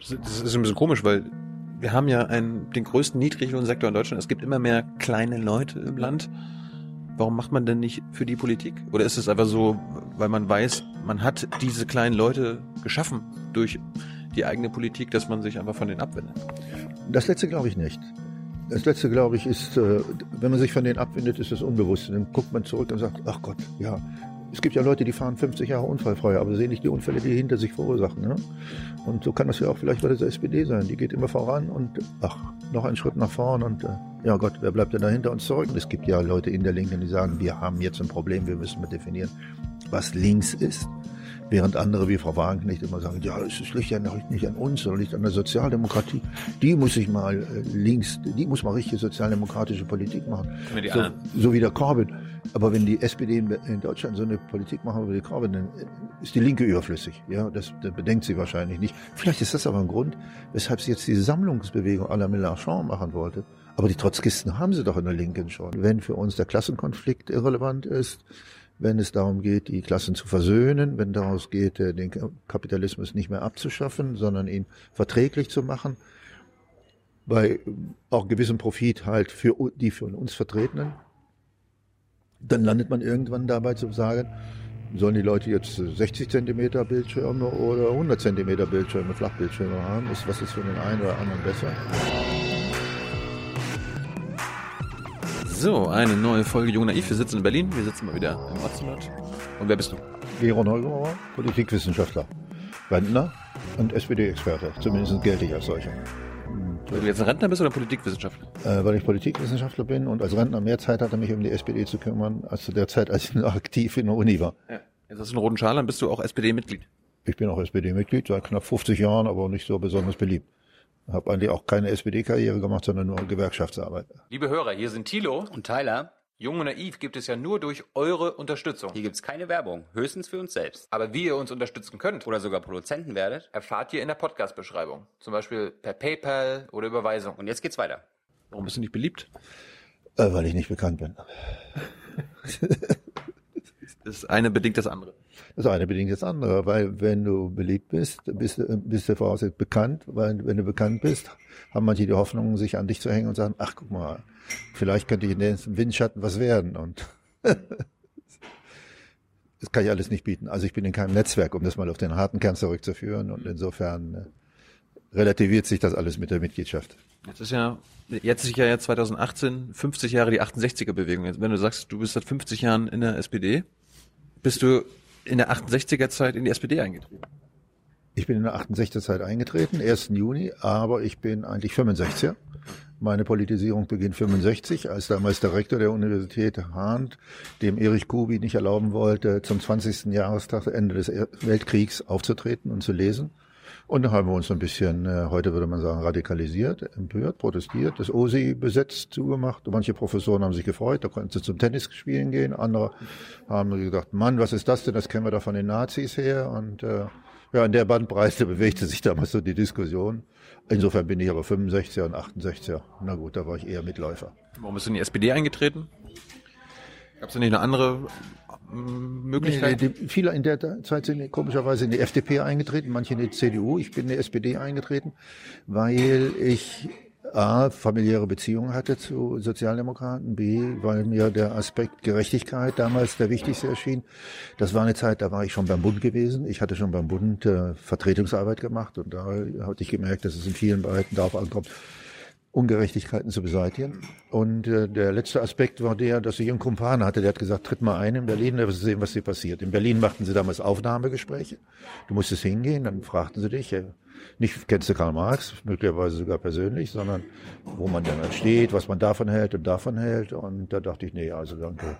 Das ist ein bisschen komisch, weil wir haben ja einen, den größten Niedriglohnsektor in Deutschland. Es gibt immer mehr kleine Leute im Land. Warum macht man denn nicht für die Politik? Oder ist es einfach so, weil man weiß, man hat diese kleinen Leute geschaffen durch die eigene Politik, dass man sich einfach von denen abwendet? Das letzte glaube ich nicht. Das letzte, glaube ich, ist, äh, wenn man sich von denen abwendet, ist es unbewusst. Dann guckt man zurück und sagt, ach Gott, ja, es gibt ja Leute, die fahren 50 Jahre unfallfrei, aber sehen nicht die Unfälle, die hinter sich verursachen. Ne? Und so kann das ja auch vielleicht bei der SPD sein. Die geht immer voran und ach, noch einen Schritt nach vorn und äh, ja Gott, wer bleibt denn da hinter uns zurück? Und es gibt ja Leute in der Linken, die sagen, wir haben jetzt ein Problem, wir müssen mal definieren, was links ist. Während andere wie Frau Wagenknecht immer sagen, ja, es liegt ja nicht an uns, sondern liegt an der Sozialdemokratie. Die muss sich mal äh, links, die muss mal richtig sozialdemokratische Politik machen. So, so, wie der Corbyn. Aber wenn die SPD in, Deutschland so eine Politik machen wie die Corbyn, dann ist die Linke überflüssig. Ja, das, das bedenkt sie wahrscheinlich nicht. Vielleicht ist das aber ein Grund, weshalb sie jetzt diese Sammlungsbewegung à la Mélenchon machen wollte. Aber die Trotzkisten haben sie doch in der Linken schon. Wenn für uns der Klassenkonflikt irrelevant ist, wenn es darum geht, die Klassen zu versöhnen, wenn daraus geht, äh, den Kapitalismus nicht mehr abzuschaffen, sondern ihn verträglich zu machen, bei auch gewissem Profit halt für die für uns Vertretenen, dann landet man irgendwann dabei zu sagen, sollen die Leute jetzt 60 Zentimeter Bildschirme oder 100 Zentimeter Bildschirme, Flachbildschirme haben? Ist, was ist für den einen oder anderen besser? So, eine neue Folge Jung Naiv. Wir sitzen in Berlin, wir sitzen mal wieder im Ortsblatt. Und wer bist du? Gero Neubauer, Politikwissenschaftler, Rentner und SPD-Experte. Zumindest gelte ich als solcher. Weil du jetzt ein Rentner bist oder Politikwissenschaftler? Äh, weil ich Politikwissenschaftler bin und als Rentner mehr Zeit hatte, mich um die SPD zu kümmern, als zu der Zeit, als ich noch aktiv in der Uni war. Ja. Jetzt hast du einen roten Schal, dann bist du auch SPD-Mitglied. Ich bin auch SPD-Mitglied, seit knapp 50 Jahren, aber nicht so besonders beliebt. Habe eigentlich auch keine SPD-Karriere gemacht, sondern nur Gewerkschaftsarbeit. Liebe Hörer, hier sind Thilo und Tyler. Jung und Naiv gibt es ja nur durch eure Unterstützung. Hier gibt es keine Werbung, höchstens für uns selbst. Aber wie ihr uns unterstützen könnt oder sogar Produzenten werdet, erfahrt ihr in der Podcast-Beschreibung. Zum Beispiel per PayPal oder Überweisung. Und jetzt geht's weiter. Warum bist du nicht beliebt? Äh, weil ich nicht bekannt bin. das eine bedingt das andere. Das eine bedingt das andere, weil wenn du beliebt bist, bist, bist du vorausgesetzt bekannt, weil wenn du bekannt bist, haben manche die Hoffnung, sich an dich zu hängen und sagen, ach guck mal, vielleicht könnte ich in den Windschatten was werden und das kann ich alles nicht bieten. Also ich bin in keinem Netzwerk, um das mal auf den harten Kern zurückzuführen und insofern äh, relativiert sich das alles mit der Mitgliedschaft. Jetzt ist ja, jetzt ist ja 2018 50 Jahre die 68er Bewegung. Wenn du sagst, du bist seit 50 Jahren in der SPD, bist du in der 68er Zeit in die SPD eingetreten? Ich bin in der 68er Zeit eingetreten, 1. Juni, aber ich bin eigentlich 65er. Meine Politisierung beginnt 65, als damals der Rektor der Universität Hahn dem Erich Kubi nicht erlauben wollte, zum 20. Jahrestag Ende des Weltkriegs aufzutreten und zu lesen. Und dann haben wir uns ein bisschen, äh, heute würde man sagen, radikalisiert, empört, protestiert, das OSI besetzt, zugemacht. Manche Professoren haben sich gefreut, da konnten sie zum Tennis spielen gehen. Andere haben gedacht, Mann, was ist das denn? Das kennen wir doch von den Nazis her. Und äh, ja, in der Bandbreite bewegte sich damals so die Diskussion. Insofern bin ich aber 65er und 68er. Na gut, da war ich eher Mitläufer. Warum bist du in die SPD eingetreten? Gab es nicht eine andere Möglichkeit? Nee, die, viele in der Zeit sind komischerweise in die FDP eingetreten, manche in die CDU. Ich bin in die SPD eingetreten, weil ich A, familiäre Beziehungen hatte zu Sozialdemokraten, B, weil mir der Aspekt Gerechtigkeit damals der wichtigste erschien. Das war eine Zeit, da war ich schon beim Bund gewesen. Ich hatte schon beim Bund äh, Vertretungsarbeit gemacht und da hatte ich gemerkt, dass es in vielen Bereichen darauf ankommt, Ungerechtigkeiten zu beseitigen. Und äh, der letzte Aspekt war der, dass ich einen Kumpan hatte, der hat gesagt, tritt mal ein in Berlin, da wirst du sehen, was hier passiert. In Berlin machten sie damals Aufnahmegespräche. Du musstest hingehen, dann fragten sie dich, äh, nicht kennst du Karl Marx, möglicherweise sogar persönlich, sondern wo man dann halt steht, was man davon hält und davon hält. Und da dachte ich, nee, also danke.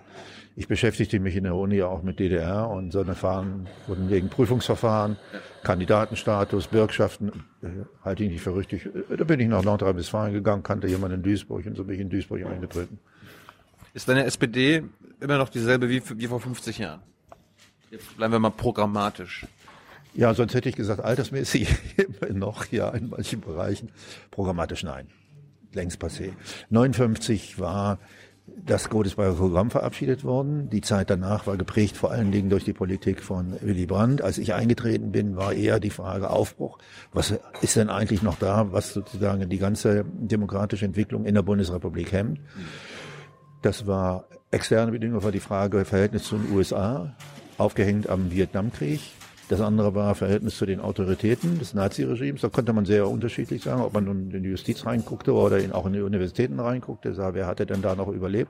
Ich beschäftigte mich in der Uni auch mit DDR und so eine Verfahren wurden wegen Prüfungsverfahren, Kandidatenstatus, Bürgschaften, äh, halte ich nicht für richtig. Äh, da bin ich nach Nordrhein-Westfalen gegangen, kannte jemanden in Duisburg und so bin ich in Duisburg eingetreten. Ist deine SPD immer noch dieselbe wie, wie vor 50 Jahren? Jetzt bleiben wir mal programmatisch. Ja, sonst hätte ich gesagt, altersmäßig immer noch, ja, in manchen Bereichen. Programmatisch nein. Längst passé. 59 war das Godesberger Programm verabschiedet worden. Die Zeit danach war geprägt vor allen Dingen durch die Politik von Willy Brandt. Als ich eingetreten bin, war eher die Frage Aufbruch. Was ist denn eigentlich noch da, was sozusagen die ganze demokratische Entwicklung in der Bundesrepublik hemmt? Das war externe Bedingungen, war die Frage Verhältnis zu den USA, aufgehängt am Vietnamkrieg. Das andere war Verhältnis zu den Autoritäten des Naziregimes. Da konnte man sehr unterschiedlich sagen, ob man nun in die Justiz reinguckte oder in, auch in die Universitäten reinguckte, sah, wer hatte denn da noch überlebt.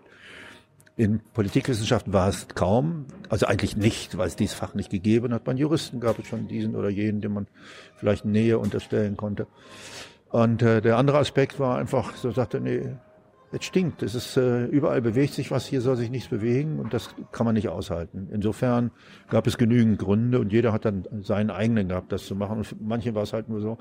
In Politikwissenschaften war es kaum, also eigentlich nicht, weil es dieses Fach nicht gegeben hat. Bei Juristen gab es schon diesen oder jenen, dem man vielleicht Nähe unterstellen konnte. Und äh, der andere Aspekt war einfach, so sagte, nee, es stinkt. Es ist äh, überall bewegt sich was, hier soll sich nichts bewegen und das kann man nicht aushalten. Insofern gab es genügend Gründe und jeder hat dann seinen eigenen gehabt, das zu machen. Und für manche war es halt nur so,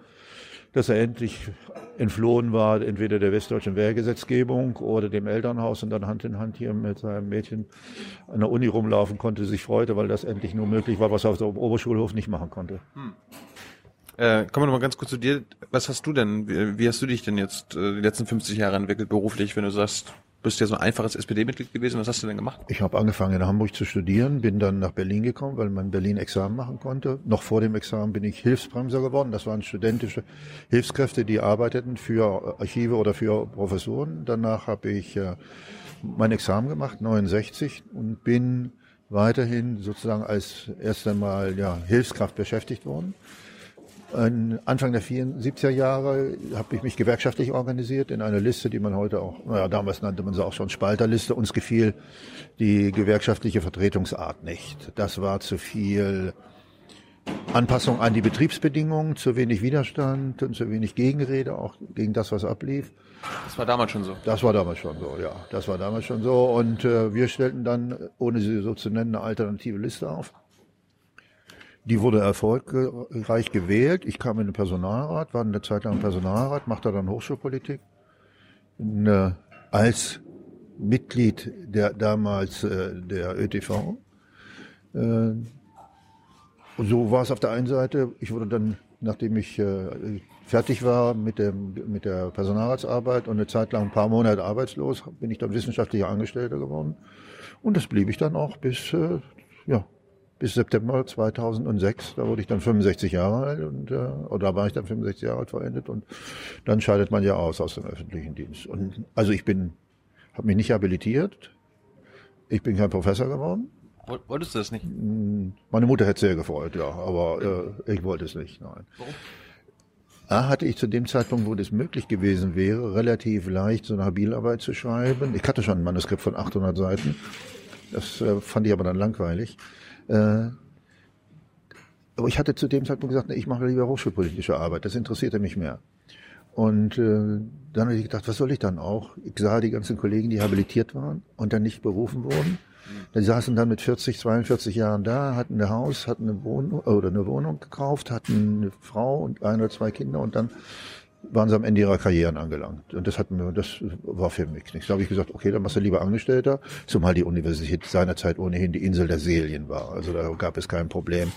dass er endlich entflohen war, entweder der westdeutschen Wehrgesetzgebung oder dem Elternhaus und dann Hand in Hand hier mit seinem Mädchen an der Uni rumlaufen konnte, sich freute, weil das endlich nur möglich war, was er auf dem Oberschulhof nicht machen konnte. Hm. Äh, kommen wir noch mal ganz kurz zu dir. Was hast du denn, wie, wie hast du dich denn jetzt äh, die letzten 50 Jahre entwickelt beruflich, wenn du sagst, bist ja so ein einfaches SPD-Mitglied gewesen. Was hast du denn gemacht? Ich habe angefangen in Hamburg zu studieren, bin dann nach Berlin gekommen, weil man in Berlin Examen machen konnte. Noch vor dem Examen bin ich Hilfsbremser geworden. Das waren studentische Hilfskräfte, die arbeiteten für Archive oder für Professoren. Danach habe ich äh, mein Examen gemacht, 69, und bin weiterhin sozusagen als erst einmal ja, Hilfskraft beschäftigt worden. Anfang der 74er Jahre habe ich mich gewerkschaftlich organisiert in einer Liste, die man heute auch, naja, damals nannte man sie auch schon Spalterliste. Uns gefiel die gewerkschaftliche Vertretungsart nicht. Das war zu viel Anpassung an die Betriebsbedingungen, zu wenig Widerstand und zu wenig Gegenrede, auch gegen das, was ablief. Das war damals schon so. Das war damals schon so, ja. Das war damals schon so. Und äh, wir stellten dann, ohne sie so zu nennen, eine alternative Liste auf. Die wurde erfolgreich gewählt. Ich kam in den Personalrat, war eine Zeit lang im Personalrat, machte dann Hochschulpolitik. Äh, als Mitglied der damals äh, der ÖTV. Äh, so war es auf der einen Seite. Ich wurde dann, nachdem ich äh, fertig war mit, dem, mit der Personalratsarbeit und eine Zeit lang ein paar Monate arbeitslos, bin ich dann wissenschaftlicher Angestellter geworden. Und das blieb ich dann auch bis äh, ja, bis September 2006. Da wurde ich dann 65 Jahre alt und äh, oder war ich dann 65 Jahre alt vollendet und dann scheidet man ja aus aus dem öffentlichen Dienst. Und also ich bin, habe mich nicht habilitiert. Ich bin kein Professor geworden. Wolltest du das nicht? Hm, meine Mutter hätte sehr gefreut, ja, aber äh, ich wollte es nicht. Nein. Warum? A, hatte ich zu dem Zeitpunkt, wo das möglich gewesen wäre, relativ leicht so eine Habilarbeit zu schreiben. Ich hatte schon ein Manuskript von 800 Seiten. Das äh, fand ich aber dann langweilig. Äh, aber ich hatte zu dem Zeitpunkt gesagt, ich mache lieber hochschulpolitische Arbeit, das interessierte mich mehr. Und äh, dann habe ich gedacht, was soll ich dann auch? Ich sah die ganzen Kollegen, die habilitiert waren und dann nicht berufen wurden. Die saßen dann mit 40, 42 Jahren da, hatten ein Haus, hatten eine Wohnung oder eine Wohnung gekauft, hatten eine Frau und ein oder zwei Kinder und dann waren sie am Ende ihrer Karrieren angelangt. Und das hat mir, das war für mich nichts. Da habe ich gesagt, okay, dann machst du lieber Angestellter, zumal die Universität seinerzeit ohnehin die Insel der Seelen war. Also da gab es kein Problem,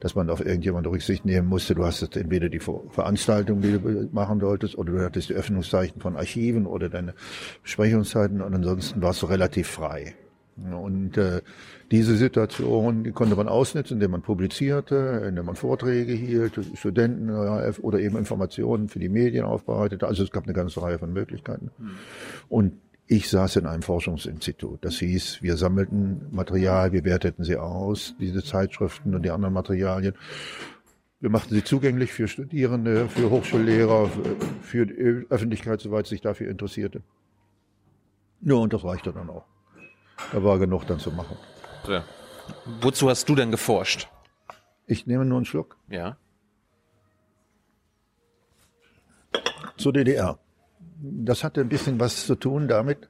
dass man auf irgendjemand Rücksicht nehmen musste. Du hast entweder die Veranstaltung, die du machen solltest, oder du hattest die Öffnungszeichen von Archiven oder deine Besprechungszeiten und ansonsten warst du relativ frei. Und äh, diese Situation konnte man ausnutzen, indem man publizierte, indem man Vorträge hielt, Studenten oder eben Informationen für die Medien aufbereitete. Also es gab eine ganze Reihe von Möglichkeiten. Mhm. Und ich saß in einem Forschungsinstitut. Das hieß, wir sammelten Material, wir werteten sie aus, diese Zeitschriften und die anderen Materialien. Wir machten sie zugänglich für Studierende, für Hochschullehrer, für die Öffentlichkeit, soweit sich dafür interessierte. Ja, und das reichte dann auch. Da war genug dann zu machen. Ja. Wozu hast du denn geforscht? Ich nehme nur einen Schluck. Ja. Zur DDR. Das hatte ein bisschen was zu tun damit,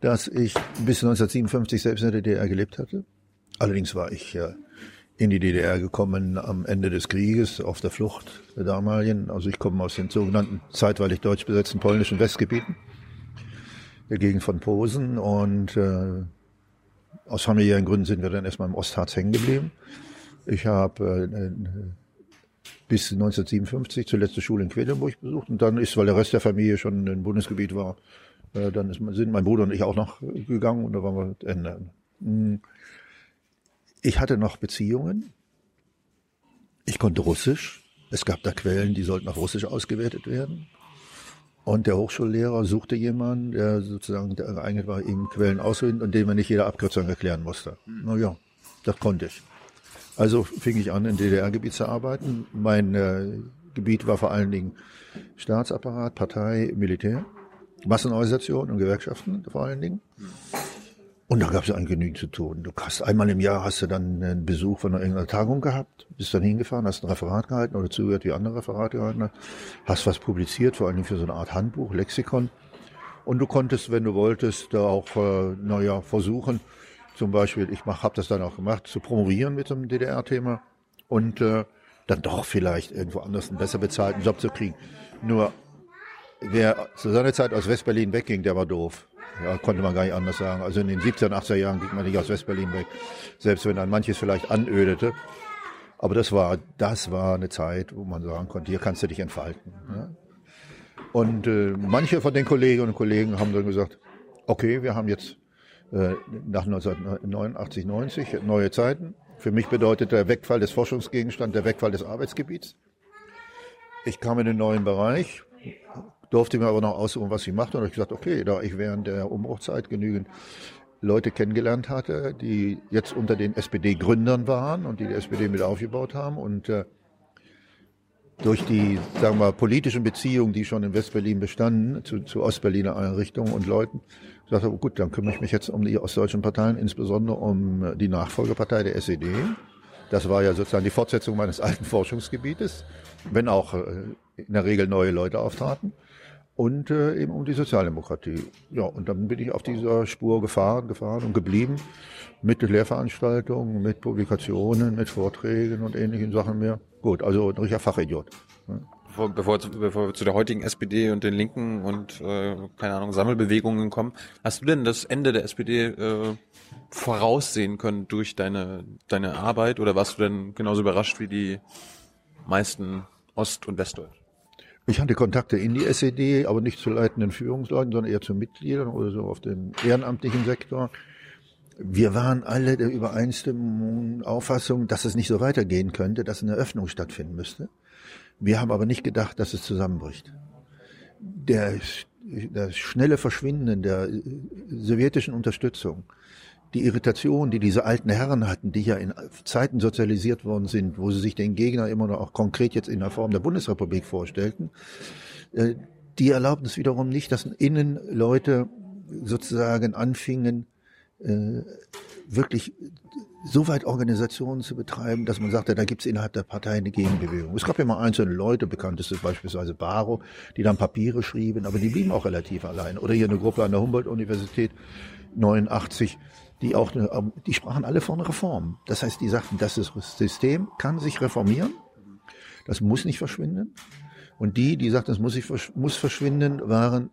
dass ich bis 1957 selbst in der DDR gelebt hatte. Allerdings war ich in die DDR gekommen am Ende des Krieges auf der Flucht der damaligen. Also ich komme aus den sogenannten zeitweilig deutsch besetzten polnischen Westgebieten, der Gegend von Posen und äh, aus familiären Gründen sind wir dann erstmal im Ostharz hängen geblieben. Ich habe äh, bis 1957 zuletzt die Schule in Quedlinburg besucht und dann ist, weil der Rest der Familie schon im Bundesgebiet war, Äh, dann ist, sind mein Bruder und ich auch noch gegangen und da waren wir Ende. Hm. Ich hatte noch Beziehungen. Ich konnte Russisch. Es gab da Quellen, die sollten auf Russisch ausgewertet werden. Und der Hochschullehrer suchte jemanden, der sozusagen der geeignet war, ihm Quellen auszuwählen und dem er nicht jede Abkürzung erklären musste. Na ja, das konnte ich. Also fing ich an, in DDR-Gebiet zu arbeiten. Mein äh, Gebiet war vor allen Dingen Staatsapparat, Partei, Militär, Massenorganisation und Gewerkschaften vor allen Dingen. Und da gab es genügend zu tun. Du hast einmal im Jahr hast du dann einen Besuch von irgendeiner Tagung gehabt, bist dann hingefahren, hast ein Referat gehalten oder zugehört, wie andere Referate gehalten hast, hast was publiziert, vor allem für so eine Art Handbuch, Lexikon. Und du konntest, wenn du wolltest, da auch, äh, naja, versuchen, zum Beispiel, ich habe das dann auch gemacht, zu promovieren mit dem DDR-Thema und äh, dann doch vielleicht irgendwo anders einen besser bezahlten Job zu kriegen. Nur wer zu seiner Zeit aus Westberlin wegging, der war doof. Ja, konnte man gar nicht anders sagen. Also in den 17, 80er Jahren ging man nicht aus Westberlin weg, selbst wenn dann manches vielleicht anödete. Aber das war, das war eine Zeit, wo man sagen konnte, hier kannst du dich entfalten. Ja. Und äh, manche von den Kolleginnen und Kollegen haben dann gesagt, okay, wir haben jetzt äh, nach 1989, 90 neue Zeiten. Für mich bedeutet der Wegfall des Forschungsgegenstands der Wegfall des Arbeitsgebiets. Ich kam in den neuen Bereich, durfte mir aber noch aussuchen, was ich machte. Und ich gesagt, okay, da ich während der Umbruchzeit genügend Leute kennengelernt hatte, die jetzt unter den SPD-Gründern waren und die die SPD mit aufgebaut haben und äh, durch die, sagen wir, politischen Beziehungen, die schon in Westberlin bestanden, zu, zu Ostberliner Einrichtungen und Leuten, sagte, oh gut, dann kümmere ich mich jetzt um die ostdeutschen Parteien, insbesondere um die Nachfolgepartei der SED. Das war ja sozusagen die Fortsetzung meines alten Forschungsgebietes, wenn auch äh, in der Regel neue Leute auftraten und äh, eben um die Sozialdemokratie. Ja, und dann bin ich auf dieser Spur gefahren, gefahren und geblieben mit Lehrveranstaltungen, mit Publikationen, mit Vorträgen und ähnlichen Sachen mehr. Gut, also ein richtiger Fachidiot. Ne? Bevor, bevor, bevor wir zu der heutigen SPD und den Linken und äh, keine Ahnung Sammelbewegungen kommen, hast du denn das Ende der SPD äh, voraussehen können durch deine deine Arbeit oder warst du denn genauso überrascht wie die meisten Ost- und Westdeutschen? Ich hatte Kontakte in die SED, aber nicht zu leitenden Führungsleuten, sondern eher zu Mitgliedern oder so auf dem ehrenamtlichen Sektor. Wir waren alle der übereinstimmenden Auffassung, dass es nicht so weitergehen könnte, dass eine Öffnung stattfinden müsste. Wir haben aber nicht gedacht, dass es zusammenbricht. Der, das schnelle Verschwinden der sowjetischen Unterstützung die Irritation, die diese alten Herren hatten, die ja in Zeiten sozialisiert worden sind, wo sie sich den Gegner immer noch auch konkret jetzt in der Form der Bundesrepublik vorstellten, äh, die erlaubten es wiederum nicht, dass innen Leute sozusagen anfingen, äh, wirklich so weit Organisationen zu betreiben, dass man sagte, da gibt es innerhalb der Partei eine Gegenbewegung. Es gab ja mal einzelne Leute, bekannteste beispielsweise Baro, die dann Papiere schrieben, aber die blieben auch relativ allein. Oder hier eine Gruppe an der Humboldt-Universität, 89, die auch, ähm, die sprachen alle von Reform. Das heißt, die sagten, das System kann sich reformieren, das muss nicht verschwinden. Und die, die sagten, es muss, sich, muss verschwinden, waren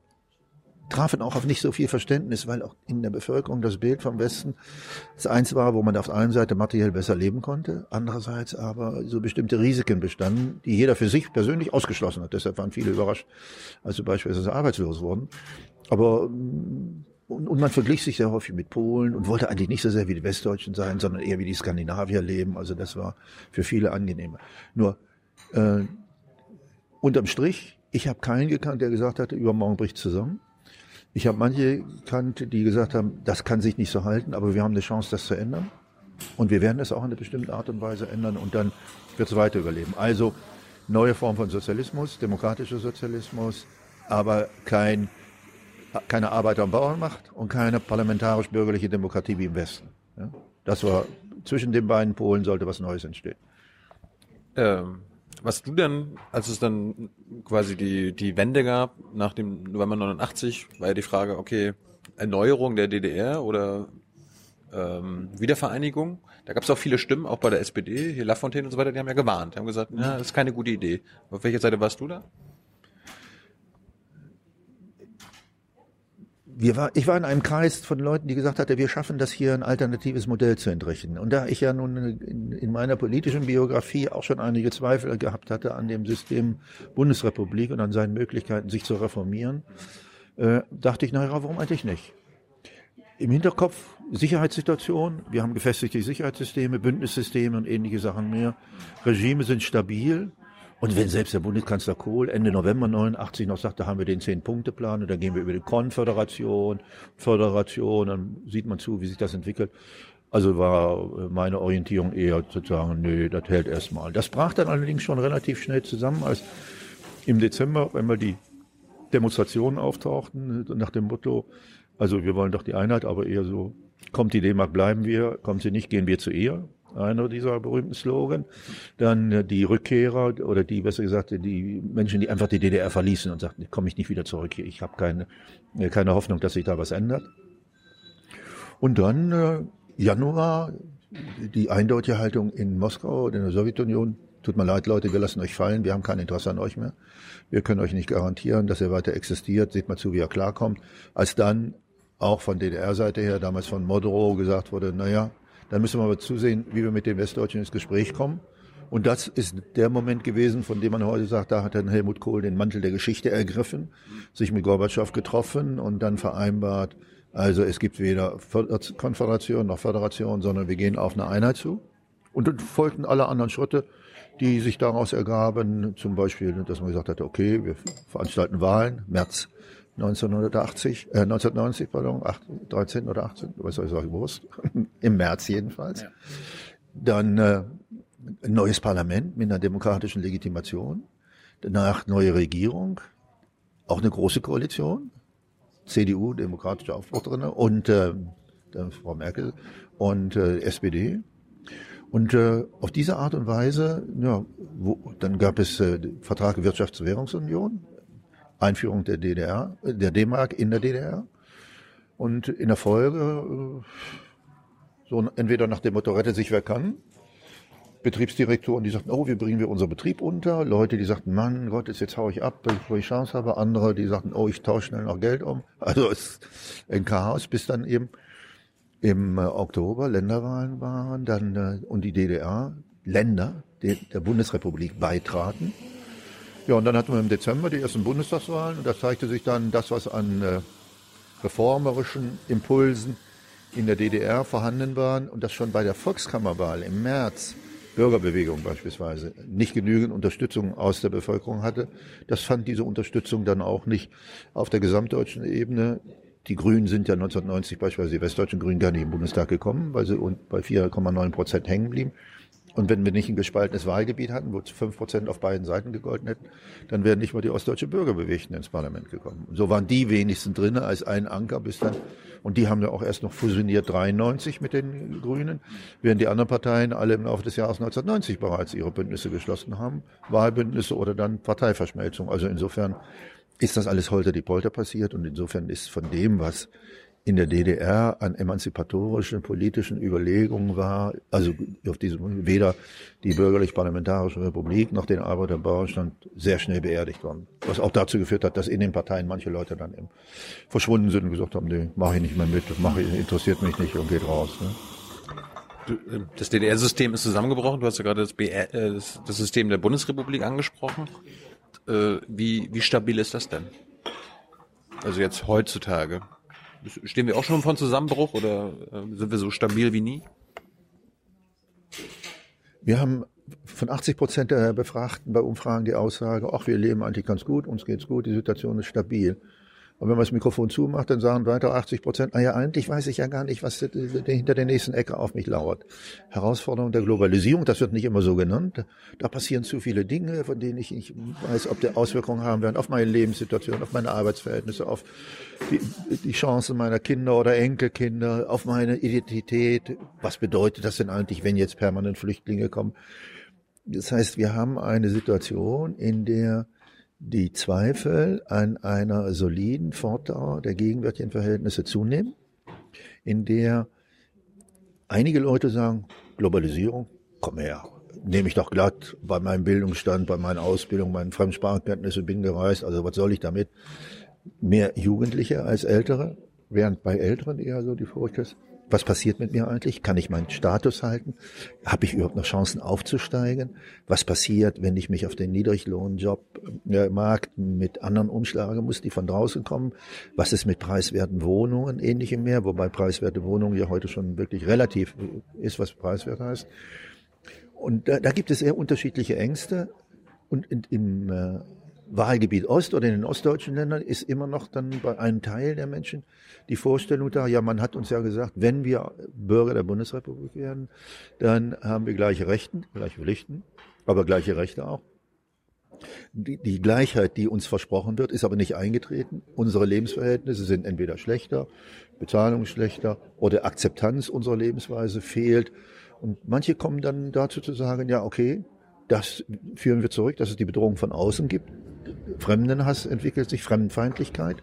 trafen auch auf nicht so viel Verständnis, weil auch in der Bevölkerung das Bild vom Westen das eins war, wo man auf der einen Seite materiell besser leben konnte, andererseits aber so bestimmte Risiken bestanden, die jeder für sich persönlich ausgeschlossen hat. Deshalb waren viele überrascht, als sie beispielsweise arbeitslos wurden. Aber und, und man verglich sich sehr häufig mit Polen und wollte eigentlich nicht so sehr wie die Westdeutschen sein, sondern eher wie die Skandinavier leben. Also das war für viele angenehmer. Nur äh, unterm Strich, ich habe keinen gekannt, der gesagt hatte, übermorgen bricht zusammen. Ich habe manche gekannt, die gesagt haben, das kann sich nicht so halten, aber wir haben eine Chance, das zu ändern. Und wir werden es auch in einer bestimmten Art und Weise ändern und dann wird es weiter überleben. Also neue Form von Sozialismus, demokratischer Sozialismus, aber kein keine Arbeiter- und Bauernmacht und keine parlamentarisch-bürgerliche Demokratie wie im Westen. Ja? Das war zwischen den beiden Polen sollte was Neues entstehen. Ähm, was du denn, als es dann quasi die, die Wende gab, nach dem November 89, war ja die Frage, okay, Erneuerung der DDR oder ähm, Wiedervereinigung. Da gab es auch viele Stimmen, auch bei der SPD, hier Lafontaine und so weiter, die haben ja gewarnt, die haben gesagt, ja, das ist keine gute Idee. Auf welcher Seite warst du da? Wir war, ich war in einem Kreis von Leuten, die gesagt hatten, wir schaffen das hier ein alternatives Modell zu entrichten. Und da ich ja nun in, in meiner politischen Biografie auch schon einige Zweifel gehabt hatte an dem System Bundesrepublik und an seinen Möglichkeiten, sich zu reformieren, äh, dachte ich, naja, warum eigentlich nicht? Im Hinterkopf Sicherheitssituation, wir haben gefestigte Sicherheitssysteme, Bündnissysteme und ähnliche Sachen mehr. Regime sind stabil. Und wenn selbst der Bundeskanzler Kohl Ende November 89 noch sagt, da haben wir den Zehn-Punkte-Plan und da gehen wir über die Konföderation, Föderation, dann sieht man zu, wie sich das entwickelt. Also war meine Orientierung eher zu sagen, nö, das hält erstmal. Das brach dann allerdings schon relativ schnell zusammen, als im Dezember, wenn wir die Demonstrationen auftauchten, nach dem Motto, also wir wollen doch die Einheit, aber eher so, kommt die D-Mark, bleiben wir, kommt sie nicht, gehen wir zu ihr. Einer dieser berühmten Slogan. Dann äh, die Rückkehrer oder die, besser gesagt, die Menschen, die einfach die DDR verließen und sagten, komme ich nicht wieder zurück. Ich habe keine, äh, keine Hoffnung, dass sich da was ändert. Und dann äh, Januar die eindeutige Haltung in Moskau und in der Sowjetunion. Tut mir leid, Leute, wir lassen euch fallen, wir haben kein Interesse an euch mehr. Wir können euch nicht garantieren, dass er weiter existiert. Seht mal zu, wie er klarkommt. Als dann auch von DDR-Seite her, damals von Modrow gesagt wurde, naja, dann müssen wir aber zusehen, wie wir mit den Westdeutschen ins Gespräch kommen. Und das ist der Moment gewesen, von dem man heute sagt, da hat dann Helmut Kohl den Mantel der Geschichte ergriffen, sich mit Gorbatschow getroffen und dann vereinbart, also es gibt weder Konföderation noch Föderation, sondern wir gehen auf eine Einheit zu. Und dann folgten alle anderen Schritte, die sich daraus ergaben. Zum Beispiel, dass man gesagt hat, okay, wir veranstalten Wahlen, März 1980, äh, 1990, pardon, 8, 13 oder 18, was soll ich sagen, bewusst, im März jedenfalls. Ja. Dann äh, ein neues Parlament mit einer demokratischen Legitimation, danach neue Regierung, auch eine große Koalition, CDU, demokratische Aufbruch drin, und äh, Frau Merkel und äh, SPD. Und äh, auf diese Art und Weise, ja, wo, dann gab es äh, Vertrag Wirtschafts- und Währungsunion, Einführung der DDR, der D-Mark in der DDR. Und in der Folge, äh, so entweder nach dem Motto, rette sich wer kann, Betriebsdirektoren, die sagten, oh, wie bringen wir unser Betrieb unter? Leute, die sagten, Mann, Gott, jetzt hau ich ab, bevor ich Chance habe. Andere, die sagten, oh, ich tausche schnell noch Geld um. Also es ist ein Chaos, bis dann eben im äh, Oktober Länderwahlen waren, dann äh, und die DDR, Länder der, der Bundesrepublik beitraten. Ja, und dann hatten wir im Dezember die ersten Bundestagswahlen und da zeigte sich dann das, was an äh, reformerischen Impulsen in der DDR vorhanden waren und das schon bei der Volkskammerwahl im März Bürgerbewegung beispielsweise nicht genügend Unterstützung aus der Bevölkerung hatte. Das fand diese Unterstützung dann auch nicht auf der gesamtdeutschen Ebene. Die Grünen sind ja 1990 beispielsweise die westdeutschen Grünen gar nicht im Bundestag gekommen, weil sie bei 4,9 Prozent hängen blieben. Und wenn wir nicht ein gespaltenes Wahlgebiet hatten, wo fünf Prozent auf beiden Seiten gegolten hätten, dann wären nicht mal die ostdeutsche Bürgerbewegten ins Parlament gekommen. So waren die wenigsten drinnen als ein Anker bis dann. Und die haben ja auch erst noch fusioniert 93 mit den Grünen, während die anderen Parteien alle im Laufe des Jahres 1990 bereits ihre Bündnisse geschlossen haben. Wahlbündnisse oder dann Parteiverschmelzung. Also insofern ist das alles holter die Polter passiert und insofern ist von dem, was in der DDR an emanzipatorischen politischen Überlegungen war, also auf diesem weder die bürgerlich-parlamentarische Republik noch den Arbeiterbauernstand sehr schnell beerdigt worden. Was auch dazu geführt hat, dass in den Parteien manche Leute dann eben verschwunden sind und gesagt haben, nee, mache ich nicht mehr mit, mach ich, interessiert mich nicht und geht raus. Ne? Das DDR-System ist zusammengebrochen. Du hast ja gerade das, BR, äh, das System der Bundesrepublik angesprochen. Äh, wie, wie stabil ist das denn? Also jetzt heutzutage. Stehen wir auch schon vor Zusammenbruch oder äh, sind wir so stabil wie nie? Wir haben von 80 Prozent der Befragten bei Umfragen die Aussage, ach, wir leben eigentlich ganz gut, uns geht's gut, die Situation ist stabil. Und wenn man das Mikrofon zumacht, dann sagen weiter 80 Prozent, naja, eigentlich weiß ich ja gar nicht, was hinter der nächsten Ecke auf mich lauert. Herausforderung der Globalisierung, das wird nicht immer so genannt. Da passieren zu viele Dinge, von denen ich nicht weiß, ob die Auswirkungen haben werden auf meine Lebenssituation, auf meine Arbeitsverhältnisse, auf die, die Chancen meiner Kinder oder Enkelkinder, auf meine Identität. Was bedeutet das denn eigentlich, wenn jetzt permanent Flüchtlinge kommen? Das heißt, wir haben eine Situation, in der die Zweifel an einer soliden Fortdauer der gegenwärtigen Verhältnisse zunehmen, in der einige Leute sagen, Globalisierung, komm her, nehme ich doch glatt bei meinem Bildungsstand, bei meiner Ausbildung, meinen Fremdsprachenkenntnissen, bin gereist, also was soll ich damit? Mehr Jugendliche als Ältere, während bei Älteren eher so die Furcht ist, Was passiert mit mir eigentlich? Kann ich meinen Status halten? Habe ich überhaupt noch Chancen aufzusteigen? Was passiert, wenn ich mich auf den Niedriglohnjob äh, mit anderen umschlagen muss, die von draußen kommen? Was ist mit preiswerten Wohnungen, ähnlichem mehr? Wobei preiswerte Wohnungen ja heute schon wirklich relativ ist, was preiswert heißt. Und da, da gibt es sehr unterschiedliche Ängste. Und in, im äh, Wahlgebiet Ost oder in den ostdeutschen Ländern ist immer noch dann bei einem Teil der Menschen die Vorstellung da, ja, man hat uns ja gesagt, wenn wir Bürger der Bundesrepublik werden, dann haben wir gleiche Rechte, gleiche Pflichten, aber gleiche Rechte auch. Die, die Gleichheit, die uns versprochen wird, ist aber nicht eingetreten. Unsere Lebensverhältnisse sind entweder schlechter, Bezahlung schlechter oder Akzeptanz unserer Lebensweise fehlt. Und manche kommen dann dazu zu sagen, ja, okay, das führen wir zurück, dass es die Bedrohung von außen gibt. Fremdenhass entwickelt sich, Fremdenfeindlichkeit.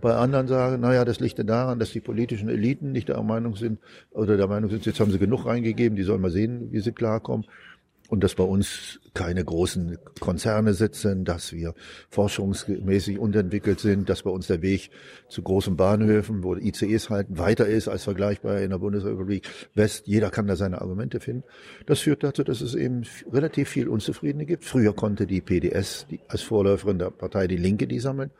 Bei anderen sagen, naja, das liegt daran, dass die politischen Eliten nicht der Meinung sind, oder der Meinung sind, jetzt haben sie genug reingegeben, die sollen mal sehen, wie sie klarkommen und dass bei uns keine großen Konzerne sitzen, dass wir forschungsmäßig unterentwickelt sind, dass bei uns der Weg zu großen Bahnhöfen, wo ICEs halten, weiter ist als vergleichbar in der Bundesrepublik West. Jeder kann da seine Argumente finden. Das führt dazu, dass es eben relativ viel Unzufriedene gibt. Früher konnte die PDS die, als Vorläuferin der Partei Die Linke die sammeln.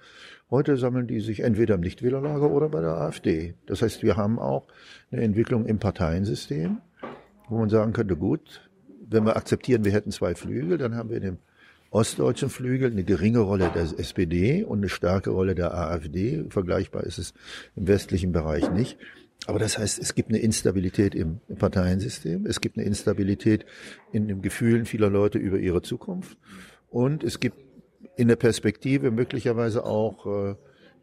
Heute sammeln die sich entweder im Nichtwählerlager oder bei der AfD. Das heißt, wir haben auch eine Entwicklung im Parteiensystem, wo man sagen könnte, gut, wenn wir akzeptieren, wir hätten zwei Flügel, dann haben wir in dem ostdeutschen Flügel eine geringe Rolle der SPD und eine starke Rolle der AfD. Vergleichbar ist es im westlichen Bereich nicht. Aber das heißt, es gibt eine Instabilität im, Parteiensystem, es gibt eine Instabilität in den Gefühlen vieler Leute über ihre Zukunft und es gibt in der Perspektive möglicherweise auch äh,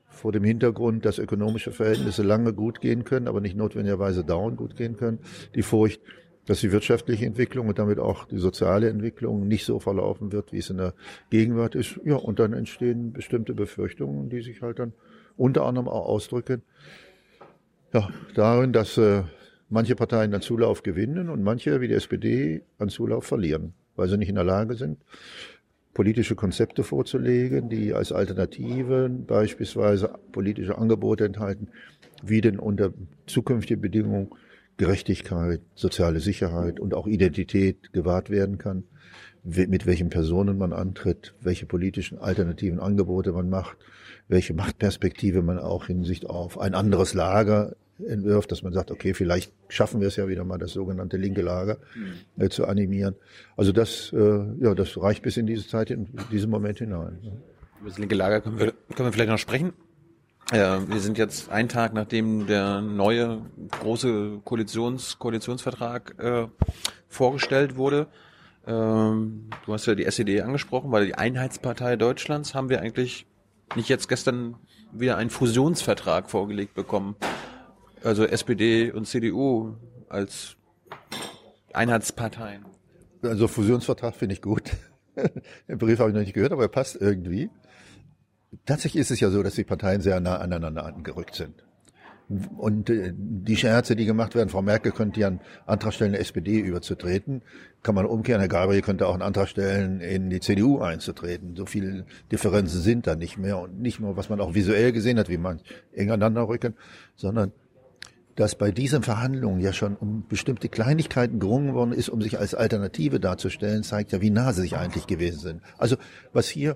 vor dem Hintergrund, dass ökonomische Verhältnisse lange gut gehen können, aber nicht notwendigerweise dauernd gut gehen können, die Furcht, dass die wirtschaftliche Entwicklung und damit auch die soziale Entwicklung nicht so verlaufen wird, wie es in der Gegenwart ist. Ja, und dann entstehen bestimmte Befürchtungen, die sich halt dann unter anderem auch ausdrücken, ja, darin, dass äh, manche Parteien dann Zulauf gewinnen und manche, wie die SPD, an Zulauf verlieren, weil sie nicht in der Lage sind, politische Konzepte vorzulegen, die als Alternative beispielsweise politische Angebote enthalten, wie denn unter zukünftigen Bedingungen Gerechtigkeit, soziale Sicherheit und auch Identität gewahrt werden kann, mit welchen Personen man antritt, welche politischen alternativen Angebote man macht, welche Machtperspektive man auch Hinsicht auf ein anderes Lager entwirft, dass man sagt, okay, vielleicht schaffen wir es ja wieder mal, das sogenannte linke Lager äh, zu animieren. Also das, äh, ja, das reicht bis in diese Zeit, in diesen Moment hinein. Über das linke Lager können wir, können wir vielleicht noch sprechen. Ja, wir sind jetzt einen Tag nachdem der neue große Koalitions Koalitionsvertrag äh, vorgestellt wurde. Ähm, du hast ja die SED angesprochen, weil die Einheitspartei Deutschlands haben wir eigentlich nicht jetzt gestern wieder einen Fusionsvertrag vorgelegt bekommen. Also SPD und CDU als Einheitsparteien. Also Fusionsvertrag finde ich gut. Den Brief habe ich noch nicht gehört, aber er passt irgendwie. Tatsächlich ist es ja so, dass die Parteien sehr nah aneinander angerückt sind. Und äh, die Scherze, die gemacht werden, Frau Merkel könnte ja einen Antrag stellen, der SPD überzutreten, kann man umkehren. Herr Gabriel könnte auch einen Antrag stellen, in die CDU einzutreten. So viele Differenzen sind da nicht mehr. Und nicht nur, was man auch visuell gesehen hat, wie man eng aneinander rücken, sondern dass bei diesen Verhandlungen ja schon um bestimmte Kleinigkeiten gerungen worden ist, um sich als Alternative darzustellen, zeigt ja, wie nah sie sich eigentlich gewesen sind. Also was hier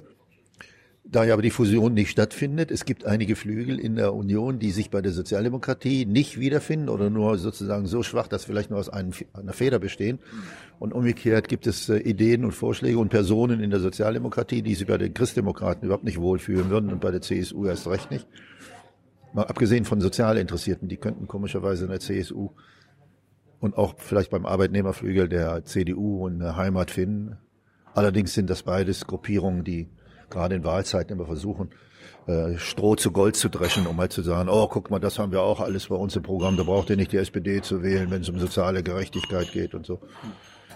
da ja aber die Fusion nicht stattfindet, es gibt einige Flügel in der Union, die sich bei der Sozialdemokratie nicht wiederfinden oder nur sozusagen so schwach, dass vielleicht nur aus einem, einer Feder bestehen. Und umgekehrt gibt es äh, Ideen und Vorschläge und Personen in der Sozialdemokratie, die sich bei den Christdemokraten überhaupt nicht wohlfühlen würden und bei der CSU erst recht nicht. Mal abgesehen von Sozialinteressierten, die könnten komischerweise in der CSU und auch vielleicht beim Arbeitnehmerflügel der CDU eine Heimat finden. Allerdings sind das beides Gruppierungen, die gerade in Wahlzeiten immer versuchen, äh, Stroh zu Gold zu dreschen, um halt zu sagen, oh, guck mal, das haben wir auch alles bei uns im Programm, da braucht ihr nicht die SPD zu wählen, wenn es um soziale Gerechtigkeit geht und so.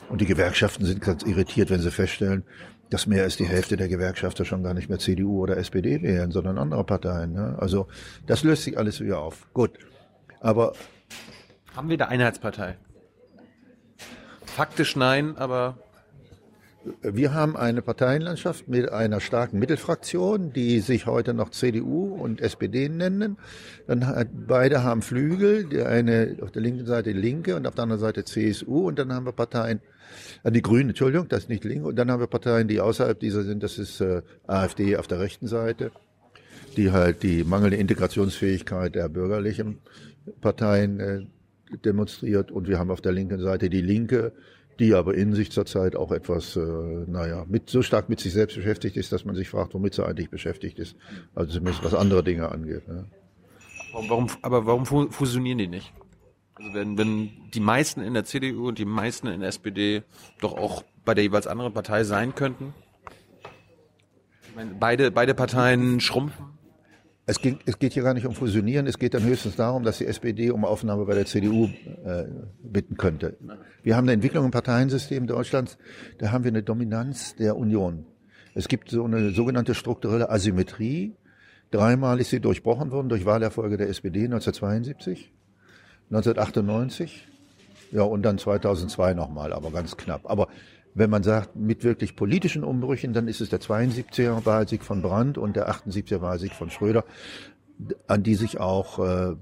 Und die Gewerkschaften sind ganz irritiert, wenn sie feststellen, dass mehr als die Hälfte der Gewerkschafter schon gar nicht mehr CDU oder SPD wählen, sondern andere Parteien. Ne? Also das löst sich alles wieder auf. Gut. Aber haben wir da Einheitspartei? Faktisch nein, aber Wir haben eine Parteienlandschaft mit einer starken Mittelfraktion, die sich heute noch CDU und SPD nennen. Dann hat, beide haben Flügel, der eine auf der linken Seite Linke und auf der anderen Seite CSU und dann haben wir Parteien, äh, die Grünen, Entschuldigung, das ist nicht Linke, und dann haben wir Parteien, die außerhalb dieser sind, das ist äh, AfD auf der rechten Seite, die halt die mangelnde Integrationsfähigkeit der bürgerlichen Parteien äh, demonstriert. Und wir haben auf der linken Seite die Linke, die aber in sich zurzeit auch etwas, äh, naja, mit, so stark mit sich selbst beschäftigt ist, dass man sich fragt, womit sie eigentlich beschäftigt ist. Also zumindest was andere Dinge angeht. Warum, warum, aber warum fusionieren die nicht? Also wenn, wenn die meisten in der CDU und die meisten in der SPD doch auch bei der jeweils anderen Partei sein könnten? Ich meine, beide, beide Parteien schrumpfen. Es geht, es geht hier gar nicht um Fusionieren, es geht dann höchstens darum, dass die SPD um Aufnahme bei der CDU äh, bitten könnte. Wir haben eine Entwicklung im Parteiensystem Deutschlands, da haben wir eine Dominanz der Union. Es gibt so eine sogenannte strukturelle Asymmetrie. Dreimal ist sie durchbrochen worden durch Wahlerfolge der SPD 1972, 1998, ja und dann 2002 nochmal, aber ganz knapp. Aber wenn man sagt, mit wirklich politischen Umbrüchen, dann ist es der 72er Wahlsieg von Brandt und der 78er Wahlsieg von Schröder, an die sich auch äh,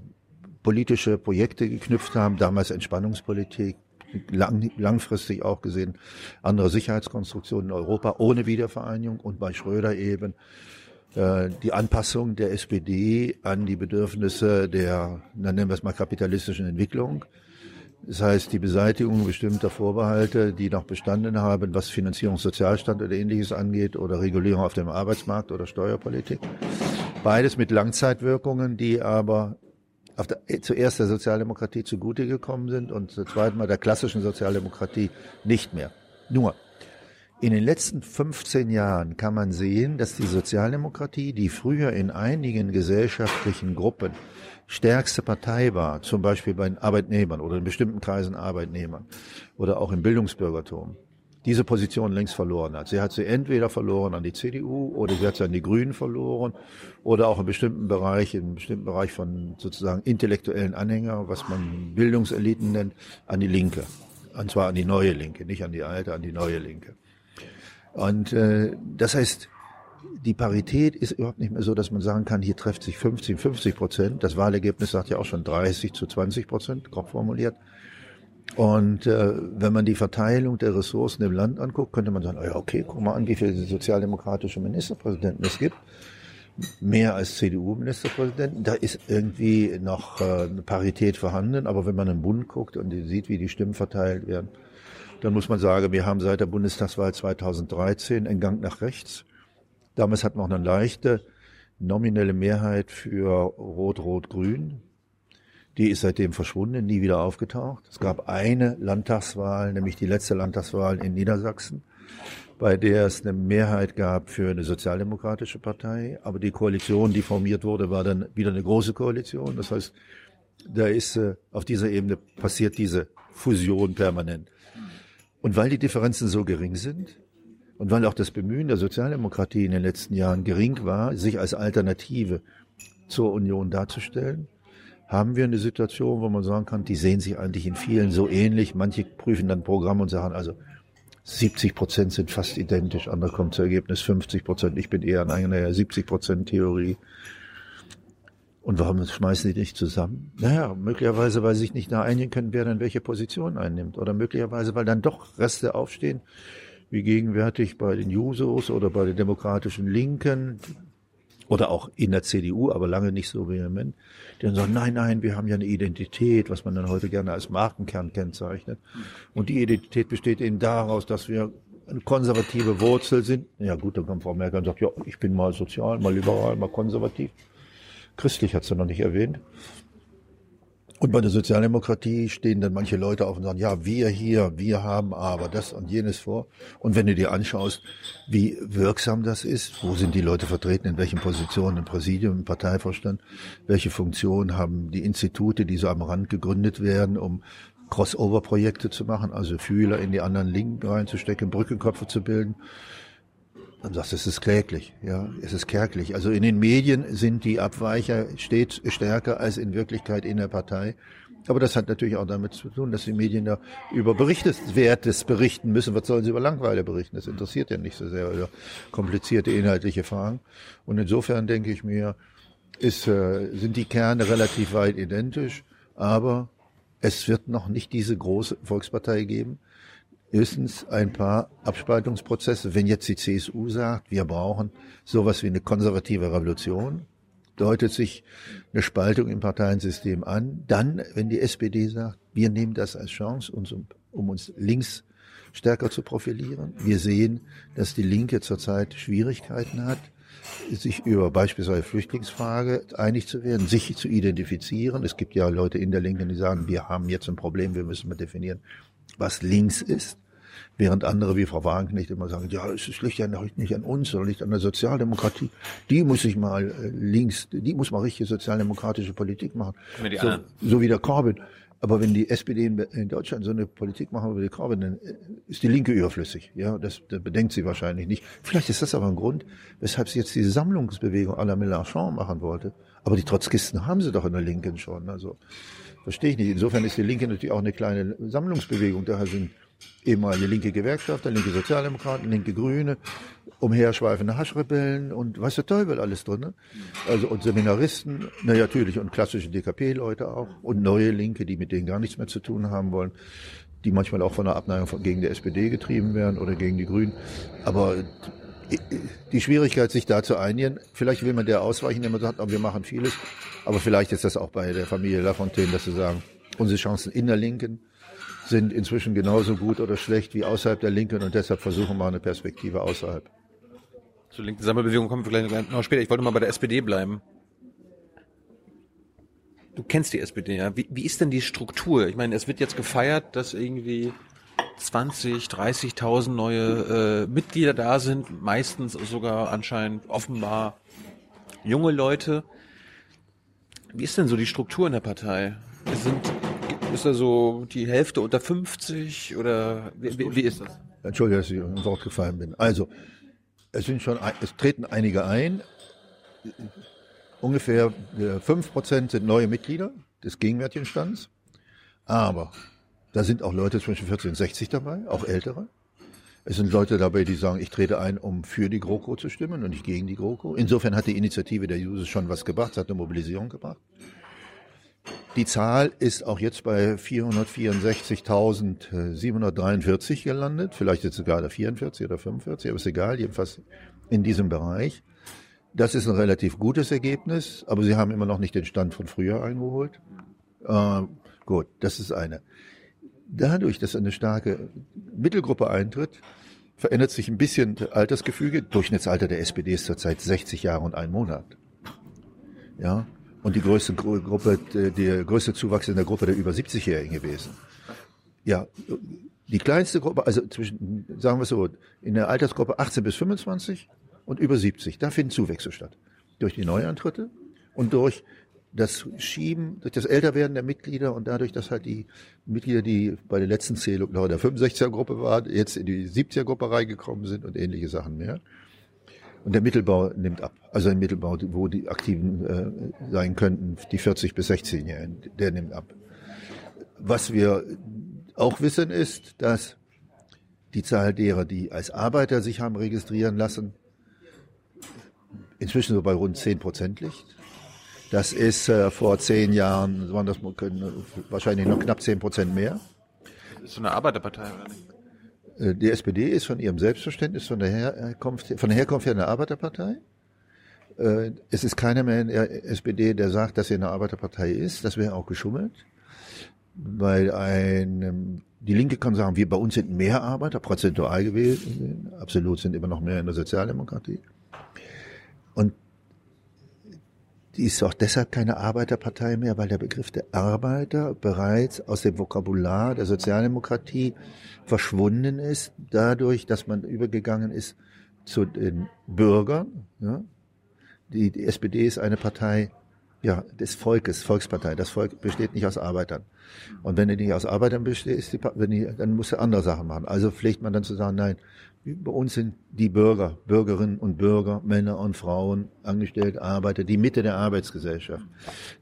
politische Projekte geknüpft haben, damals Entspannungspolitik, lang, langfristig auch gesehen, andere Sicherheitskonstruktionen in Europa ohne Wiedervereinigung und bei Schröder eben äh, die Anpassung der SPD an die Bedürfnisse der, dann nennen wir es mal kapitalistischen Entwicklung das heißt, die Beseitigung bestimmter Vorbehalte, die noch bestanden haben, was Finanzierung, Sozialstand oder ähnliches angeht oder Regulierung auf dem Arbeitsmarkt oder Steuerpolitik. Beides mit Langzeitwirkungen, die aber der, zuerst der Sozialdemokratie zugute gekommen sind und zum zweiten Mal der klassischen Sozialdemokratie nicht mehr. Nur, in den letzten 15 Jahren kann man sehen, dass die Sozialdemokratie, die früher in einigen gesellschaftlichen Gruppen stärkste Partei war, zum Beispiel bei den Arbeitnehmern oder in bestimmten Kreisen Arbeitnehmern oder auch im Bildungsbürgertum, diese Position längst verloren hat. Sie hat sie entweder verloren an die CDU oder sie hat sie an die Grünen verloren oder auch in bestimmten Bereich, einem bestimmten Bereich von sozusagen intellektuellen Anhänger, was man Bildungseliten nennt, an die Linke. Und zwar an die neue Linke, nicht an die alte, an die neue Linke. Und äh, das heißt, die Parität ist überhaupt nicht mehr so, dass man sagen kann, hier trifft sich 50, 50 Prozent. Das Wahlergebnis sagt ja auch schon 30 zu 20 Prozent, grob formuliert. Und äh, wenn man die Verteilung der Ressourcen im Land anguckt, könnte man sagen, oh ja, okay, guck mal an, wie viele sozialdemokratische Ministerpräsidenten es gibt. Mehr als CDU-Ministerpräsidenten. Da ist irgendwie noch äh, eine Parität vorhanden. Aber wenn man im Bund guckt und sieht, wie die Stimmen verteilt werden, dann muss man sagen, wir haben seit der Bundestagswahl 2013 einen Gang nach rechts. Damals hatten wir auch eine leichte nominelle Mehrheit für Rot-Rot-Grün. Die ist seitdem verschwunden, nie wieder aufgetaucht. Es gab eine Landtagswahl, nämlich die letzte Landtagswahl in Niedersachsen, bei der es eine Mehrheit gab für eine sozialdemokratische Partei. Aber die Koalition, die formiert wurde, war dann wieder eine große Koalition. Das heißt, da ist äh, auf dieser Ebene passiert diese Fusion permanent. Und weil die Differenzen so gering sind, und weil auch das Bemühen der Sozialdemokratie in den letzten Jahren gering war, sich als Alternative zur Union darzustellen, haben wir eine Situation, wo man sagen kann, die sehen sich eigentlich in vielen so ähnlich. Manche prüfen dann Programm und sagen, also 70 Prozent sind fast identisch, andere kommen zu Ergebnis 50 Prozent. Ich bin eher an einer 70 Prozent Theorie. Und warum schmeißen die nicht zusammen? Naja, möglicherweise, weil sie sich nicht da einigen können, wer dann welche Position einnimmt. Oder möglicherweise, weil dann doch Reste aufstehen, wie gegenwärtig bei den Jusos oder bei den demokratischen Linken oder auch in der CDU, aber lange nicht so vehement, die dann sagen, nein, nein, wir haben ja eine Identität, was man dann heute gerne als Markenkern kennzeichnet. Und die Identität besteht eben daraus, dass wir eine konservative Wurzel sind. Ja gut, dann kommt Frau Merkel und sagt, ja, ich bin mal sozial, mal liberal, mal konservativ. Christlich hat sie noch nicht erwähnt. Und bei der Sozialdemokratie stehen dann manche Leute auf und sagen, ja, wir hier, wir haben aber das und jenes vor. Und wenn du dir anschaust, wie wirksam das ist, wo sind die Leute vertreten, in welchen Positionen, im Präsidium, im Parteivorstand, welche Funktionen haben die Institute, die so am Rand gegründet werden, um Crossover-Projekte zu machen, also Fühler in die anderen Linken reinzustecken, Brückenköpfe zu bilden. Dann sagst du, es ist kläglich, ja, es ist kärglich. Also in den Medien sind die Abweicher stets stärker als in Wirklichkeit in der Partei. Aber das hat natürlich auch damit zu tun, dass die Medien da über Berichteswertes berichten müssen. Was sollen sie über Langweile berichten? Das interessiert ja nicht so sehr über komplizierte inhaltliche Fragen. Und insofern denke ich mir, ist, äh, sind die Kerne relativ weit identisch. Aber es wird noch nicht diese große Volkspartei geben. Höchstens ein paar Abspaltungsprozesse. Wenn jetzt die CSU sagt, wir brauchen sowas wie eine konservative Revolution, deutet sich eine Spaltung im Parteiensystem an. Dann, wenn die SPD sagt, wir nehmen das als Chance, uns, um, um uns links stärker zu profilieren. Wir sehen, dass die Linke zurzeit Schwierigkeiten hat, sich über beispielsweise Flüchtlingsfrage einig zu werden, sich zu identifizieren. Es gibt ja Leute in der Linken, die sagen, wir haben jetzt ein Problem, wir müssen mal definieren, was links ist. Während andere wie Frau Wagenknecht immer sagen, ja, es liegt ja nicht an uns, sondern liegt an der Sozialdemokratie. Die muss sich mal äh, links, die muss mal richtige sozialdemokratische Politik machen. So, so, wie der Corbyn. Aber wenn die SPD in, in, Deutschland so eine Politik machen wie die Corbyn, dann äh, ist die Linke überflüssig. Ja, das, das bedenkt sie wahrscheinlich nicht. Vielleicht ist das aber ein Grund, weshalb sie jetzt diese Sammlungsbewegung à la Mélenchon machen wollte. Aber die Trotzkisten haben sie doch in der Linken schon. Also verstehe ich nicht. Insofern ist die Linke natürlich auch eine kleine Sammlungsbewegung. Daher sind ehemalige linke Gewerkschafter, linke Sozialdemokraten, linke Grüne, umherschweifende Haschrebellen und was der Teufel alles drin. Ne? Also und Seminaristen, na natürlich und klassische DKP-Leute auch und neue Linke, die mit denen gar nichts mehr zu tun haben wollen, die manchmal auch von der Abneigung gegen die SPD getrieben werden oder gegen die Grünen. Aber die Schwierigkeit, sich da zu einigen, vielleicht will man der ausweichen, der man sagt, wir machen vieles, aber vielleicht ist das auch bei der Familie Lafontaine, dass sie sagen, unsere Chancen in der Linken sind inzwischen genauso gut oder schlecht wie außerhalb der Linken und deshalb versuchen wir eine Perspektive außerhalb. Zur linken Sammelbewegung kommen wir gleich noch später. Ich wollte mal bei der SPD bleiben. Du kennst die SPD, ja. Wie, wie ist denn die Struktur? Ich meine, es wird jetzt gefeiert, dass irgendwie 20, 30.000 neue äh, Mitglieder da sind, meistens sogar anscheinend offenbar junge Leute. Wie ist denn so die Struktur in der Partei? Sind ist da so die Hälfte unter 50 oder wie, wie, wie ist das? Entschuldige, dass ich ins Wort gefallen bin. Also, es sind schon, es treten einige ein. Ungefähr 5% äh, sind neue Mitglieder des gegenwärtigen Stands. Aber da sind auch Leute zwischen 40 und 60 dabei, auch ältere. Es sind Leute dabei, die sagen, ich trete ein, um für die GroKo zu stimmen und nicht gegen die GroKo. Insofern hat die Initiative der Jusos schon was gebracht, es hat eine Mobilisierung gebracht. Die Zahl ist auch jetzt bei 464.743 gelandet. Vielleicht jetzt sogar 44 oder 45, aber ist egal, jedenfalls in diesem Bereich. Das ist ein relativ gutes Ergebnis, aber sie haben immer noch nicht den Stand von früher eingeholt. Äh, gut, das ist eine. Dadurch, dass eine starke Mittelgruppe eintritt, verändert sich ein bisschen das Altersgefüge. Durchschnittsalter der SPD ist zurzeit 60 Jahre und ein Monat. Ja, und die größte Gruppe, der größte Zuwachs in der Gruppe der über 70-Jährigen gewesen. Ja, die kleinste Gruppe, also zwischen, sagen wir so, in der Altersgruppe 18 bis 25 und über 70, da finden Zuwächse statt. Durch die Neuantritte und durch das Schieben, durch das Älterwerden der Mitglieder und dadurch, dass halt die Mitglieder, die bei der letzten Zählung noch in der 65er-Gruppe waren, jetzt in die 70er-Gruppe reingekommen sind und ähnliche Sachen mehr. Und der Mittelbau nimmt ab. Also ein Mittelbau, wo die Aktiven äh, sein könnten, die 40 bis 16-Jährigen, der nimmt ab. Was wir auch wissen ist, dass die Zahl derer, die als Arbeiter sich haben registrieren lassen, inzwischen so bei rund 10 Prozent liegt. Das ist äh, vor zehn Jahren, waren das wahrscheinlich noch knapp 10 Prozent mehr. Das ist so eine Arbeiterpartei, oder nicht? Äh, die SPD ist von ihrem Selbstverständnis, von der Herkunft, von der Herkunft her eine Arbeiterpartei. Äh, es ist keiner mehr in der SPD, der sagt, dass sie eine Arbeiterpartei ist. Das wäre auch geschummelt. Weil ein, die Linke kann sagen, wir bei uns sind mehr Arbeiter, prozentual gewesen. Absolut sind immer noch mehr in der Sozialdemokratie. Und die ist auch deshalb keine Arbeiterpartei mehr, weil der Begriff der Arbeiter bereits aus dem Vokabular der Sozialdemokratie verschwunden ist, dadurch, dass man übergegangen ist zu den Bürgern. Ja. Die, die SPD ist eine Partei ja, des Volkes, Volkspartei. Das Volk besteht nicht aus Arbeitern. Und wenn er nicht aus Arbeitern besteht, ist die, wenn die, dann muss er andere Sachen machen. Also pflegt man dann zu sagen, nein, bei uns sind die Bürger, Bürgerinnen und Bürger, Männer und Frauen, Angestellte, Arbeiter, die Mitte der Arbeitsgesellschaft.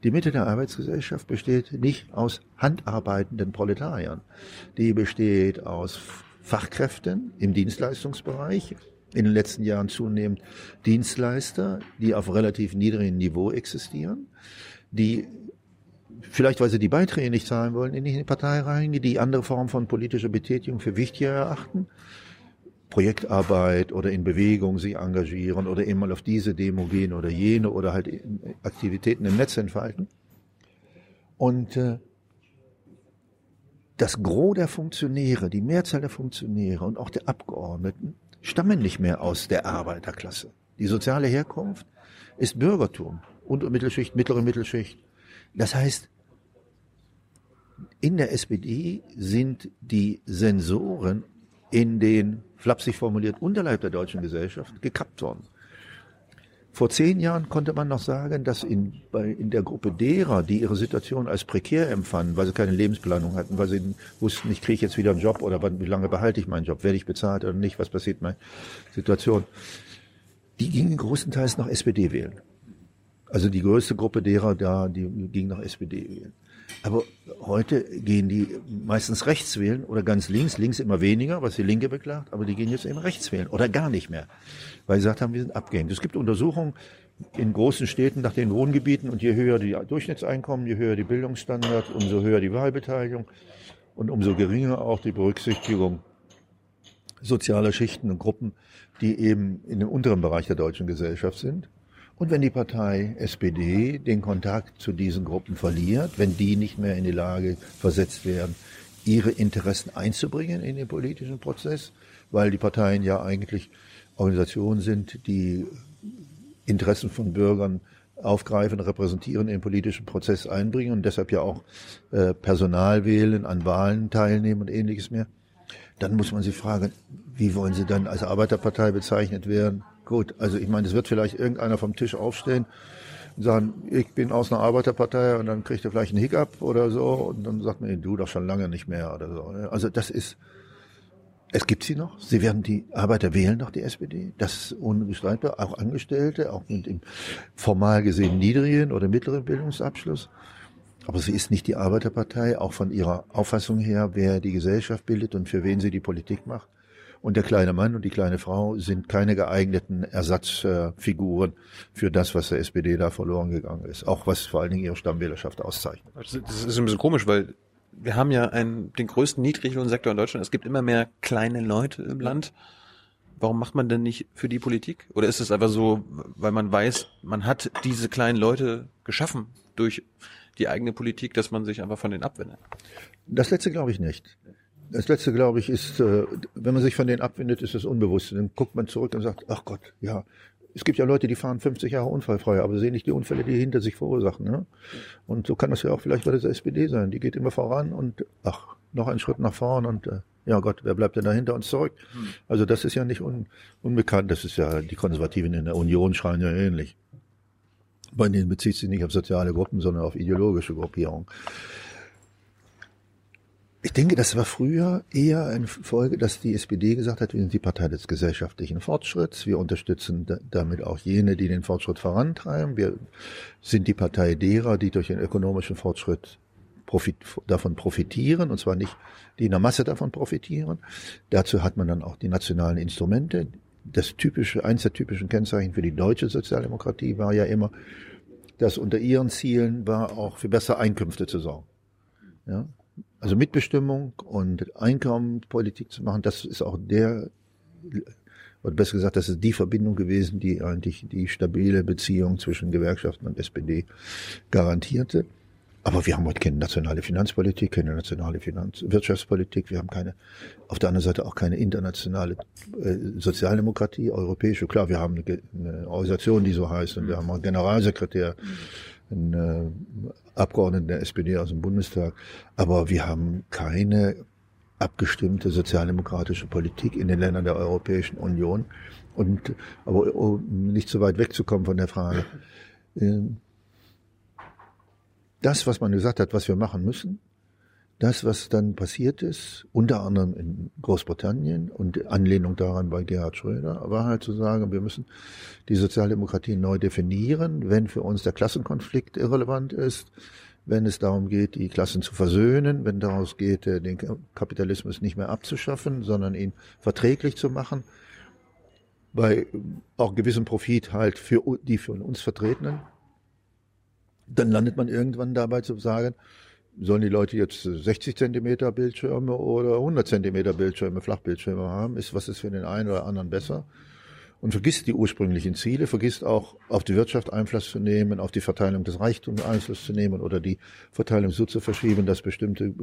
Die Mitte der Arbeitsgesellschaft besteht nicht aus handarbeitenden Proletariern. Die besteht aus Fachkräften im Dienstleistungsbereich, in den letzten Jahren zunehmend Dienstleister, die auf relativ niedrigem Niveau existieren, die vielleicht weil sie die Beiträge nicht zahlen wollen, in die Partei reingehen, die andere Formen von politischer Betätigung für wichtiger erachten, Projektarbeit oder in Bewegung sich engagieren oder eben mal auf diese Demo gehen oder jene oder halt Aktivitäten im Netz entfalten. Und äh, das Gros der Funktionäre, die Mehrzahl der Funktionäre und auch der Abgeordneten stammen nicht mehr aus der Arbeiterklasse. Die soziale Herkunft ist Bürgertum, Unter- Mittelschicht, mittlere Mittelschicht. Das heißt, in der SPD sind die Sensoren in den, flapsig formuliert, Unterleib der deutschen Gesellschaft gekappt worden. Vor zehn Jahren konnte man noch sagen, dass in, bei, in der Gruppe derer, die ihre Situation als prekär empfanden, weil sie keine Lebensplanung hatten, weil sie wussten, ich kriege jetzt wieder einen Job oder wie lange behalte ich meinen Job, werde ich bezahlt oder nicht, was passiert meine Situation, die gingen großenteils nach SPD wählen. Also die größte Gruppe derer da, die ging nach SPD wählen. Aber heute gehen die meistens rechts wählen oder ganz links, links immer weniger, was die Linke beklagt, aber die gehen jetzt eben rechts wählen oder gar nicht mehr, weil sie gesagt haben, wir sind abgehängt. Es gibt Untersuchungen in großen Städten nach den Wohngebieten und je höher die Durchschnittseinkommen, je höher die Bildungsstandard, umso höher die Wahlbeteiligung und umso geringer auch die Berücksichtigung sozialer Schichten und Gruppen, die eben in dem unteren Bereich der deutschen Gesellschaft sind. Und wenn die Partei SPD den Kontakt zu diesen Gruppen verliert, wenn die nicht mehr in die Lage versetzt werden, ihre Interessen einzubringen in den politischen Prozess, weil die Parteien ja eigentlich Organisationen sind, die Interessen von Bürgern aufgreifen, repräsentieren, in den politischen Prozess einbringen und deshalb ja auch äh, Personal wählen, an Wahlen teilnehmen und ähnliches mehr, dann muss man sich fragen, wie wollen sie dann als Arbeiterpartei bezeichnet werden? Gut, also ich meine, es wird vielleicht irgendeiner vom Tisch aufstehen und sagen, ich bin aus einer Arbeiterpartei und dann kriegt er vielleicht einen Hiccup oder so und dann sagt man, du doch schon lange nicht mehr oder so. Also das ist, es gibt sie noch. Sie werden die Arbeiter wählen noch die SPD. Das ist unbestreitbar. Auch Angestellte, auch mit dem formal gesehen niedrigen oder mittleren Bildungsabschluss. Aber sie ist nicht die Arbeiterpartei, auch von ihrer Auffassung her, wer die Gesellschaft bildet und für wen sie die Politik macht. Und der kleine Mann und die kleine Frau sind keine geeigneten Ersatzfiguren für das, was der SPD da verloren gegangen ist. Auch was vor allen Dingen ihre Stammwählerschaft auszeichnet. Das ist ein bisschen komisch, weil wir haben ja einen, den größten Niedriglohnsektor in Deutschland. Es gibt immer mehr kleine Leute im Land. Warum macht man denn nicht für die Politik? Oder ist es einfach so, weil man weiß, man hat diese kleinen Leute geschaffen durch die eigene Politik, dass man sich einfach von denen abwendet? Das letzte glaube ich nicht. Das letzte, glaube ich, ist, äh, wenn man sich von denen abwendet, ist das unbewusst. Dann guckt man zurück und sagt, ach Gott, ja, es gibt ja Leute, die fahren 50 Jahre unfallfrei, aber sehen nicht die Unfälle, die hinter sich verursachen. Ne? Und so kann das ja auch vielleicht bei der SPD sein. Die geht immer voran und ach, noch einen Schritt nach vorn und äh, ja Gott, wer bleibt denn da hinter uns zurück? Also das ist ja nicht un, unbekannt. Das ist ja, die Konservativen in der Union schreien ja ähnlich. Bei denen bezieht sich nicht auf soziale Gruppen, sondern auf ideologische Gruppierungen. Ich denke, das war früher eher eine Folge, dass die SPD gesagt hat, wir sind die Partei des gesellschaftlichen Fortschritts. Wir unterstützen damit auch jene, die den Fortschritt vorantreiben. Wir sind die Partei derer, die durch den ökonomischen Fortschritt profit, davon profitieren, und zwar nicht die in der Masse davon profitieren. Dazu hat man dann auch die nationalen Instrumente. Das typische, eins der typischen Kennzeichen für die deutsche Sozialdemokratie war ja immer, dass unter ihren Zielen war auch für bessere Einkünfte zu sorgen. Ja, also Mitbestimmung und Einkommenspolitik zu machen, das ist auch der, oder besser gesagt, das ist die Verbindung gewesen, die eigentlich die stabile Beziehung zwischen Gewerkschaften und SPD garantierte. Aber wir haben heute keine nationale Finanzpolitik, keine nationale Finanz Wirtschaftspolitik, wir haben keine, auf der anderen Seite auch keine internationale äh, Sozialdemokratie, europäische. Klar, wir haben eine, eine Organisation, die so heißt, und wir haben einen Generalsekretär, einen äh, Abgeordneten der SPD aus dem Bundestag. Aber wir haben keine abgestimmte sozialdemokratische Politik in den Ländern der Europäischen Union. Und aber um nicht so weit wegzukommen von der Frage, äh, das, was man gesagt hat, was wir machen müssen, das, was dann passiert ist, unter anderem in Großbritannien und Anlehnung daran bei Gerhard Schröder, war halt zu sagen, wir müssen die Sozialdemokratie neu definieren, wenn für uns der Klassenkonflikt irrelevant ist, wenn es darum geht, die Klassen zu versöhnen, wenn daraus geht, äh, den Kapitalismus nicht mehr abzuschaffen, sondern ihn verträglich zu machen, bei auch gewissem Profit halt für die für uns Vertretenen, dann landet man irgendwann dabei zu sagen, sollen die Leute jetzt 60 Zentimeter Bildschirme oder 100 Zentimeter Bildschirme, Flachbildschirme haben? Ist, was ist für den einen oder anderen besser? Und vergisst die ursprünglichen Ziele, vergisst auch auf die Wirtschaft Einfluss zu nehmen, auf die Verteilung des Reichtums Einfluss zu nehmen oder die Verteilung so zu verschieben, dass bestimmte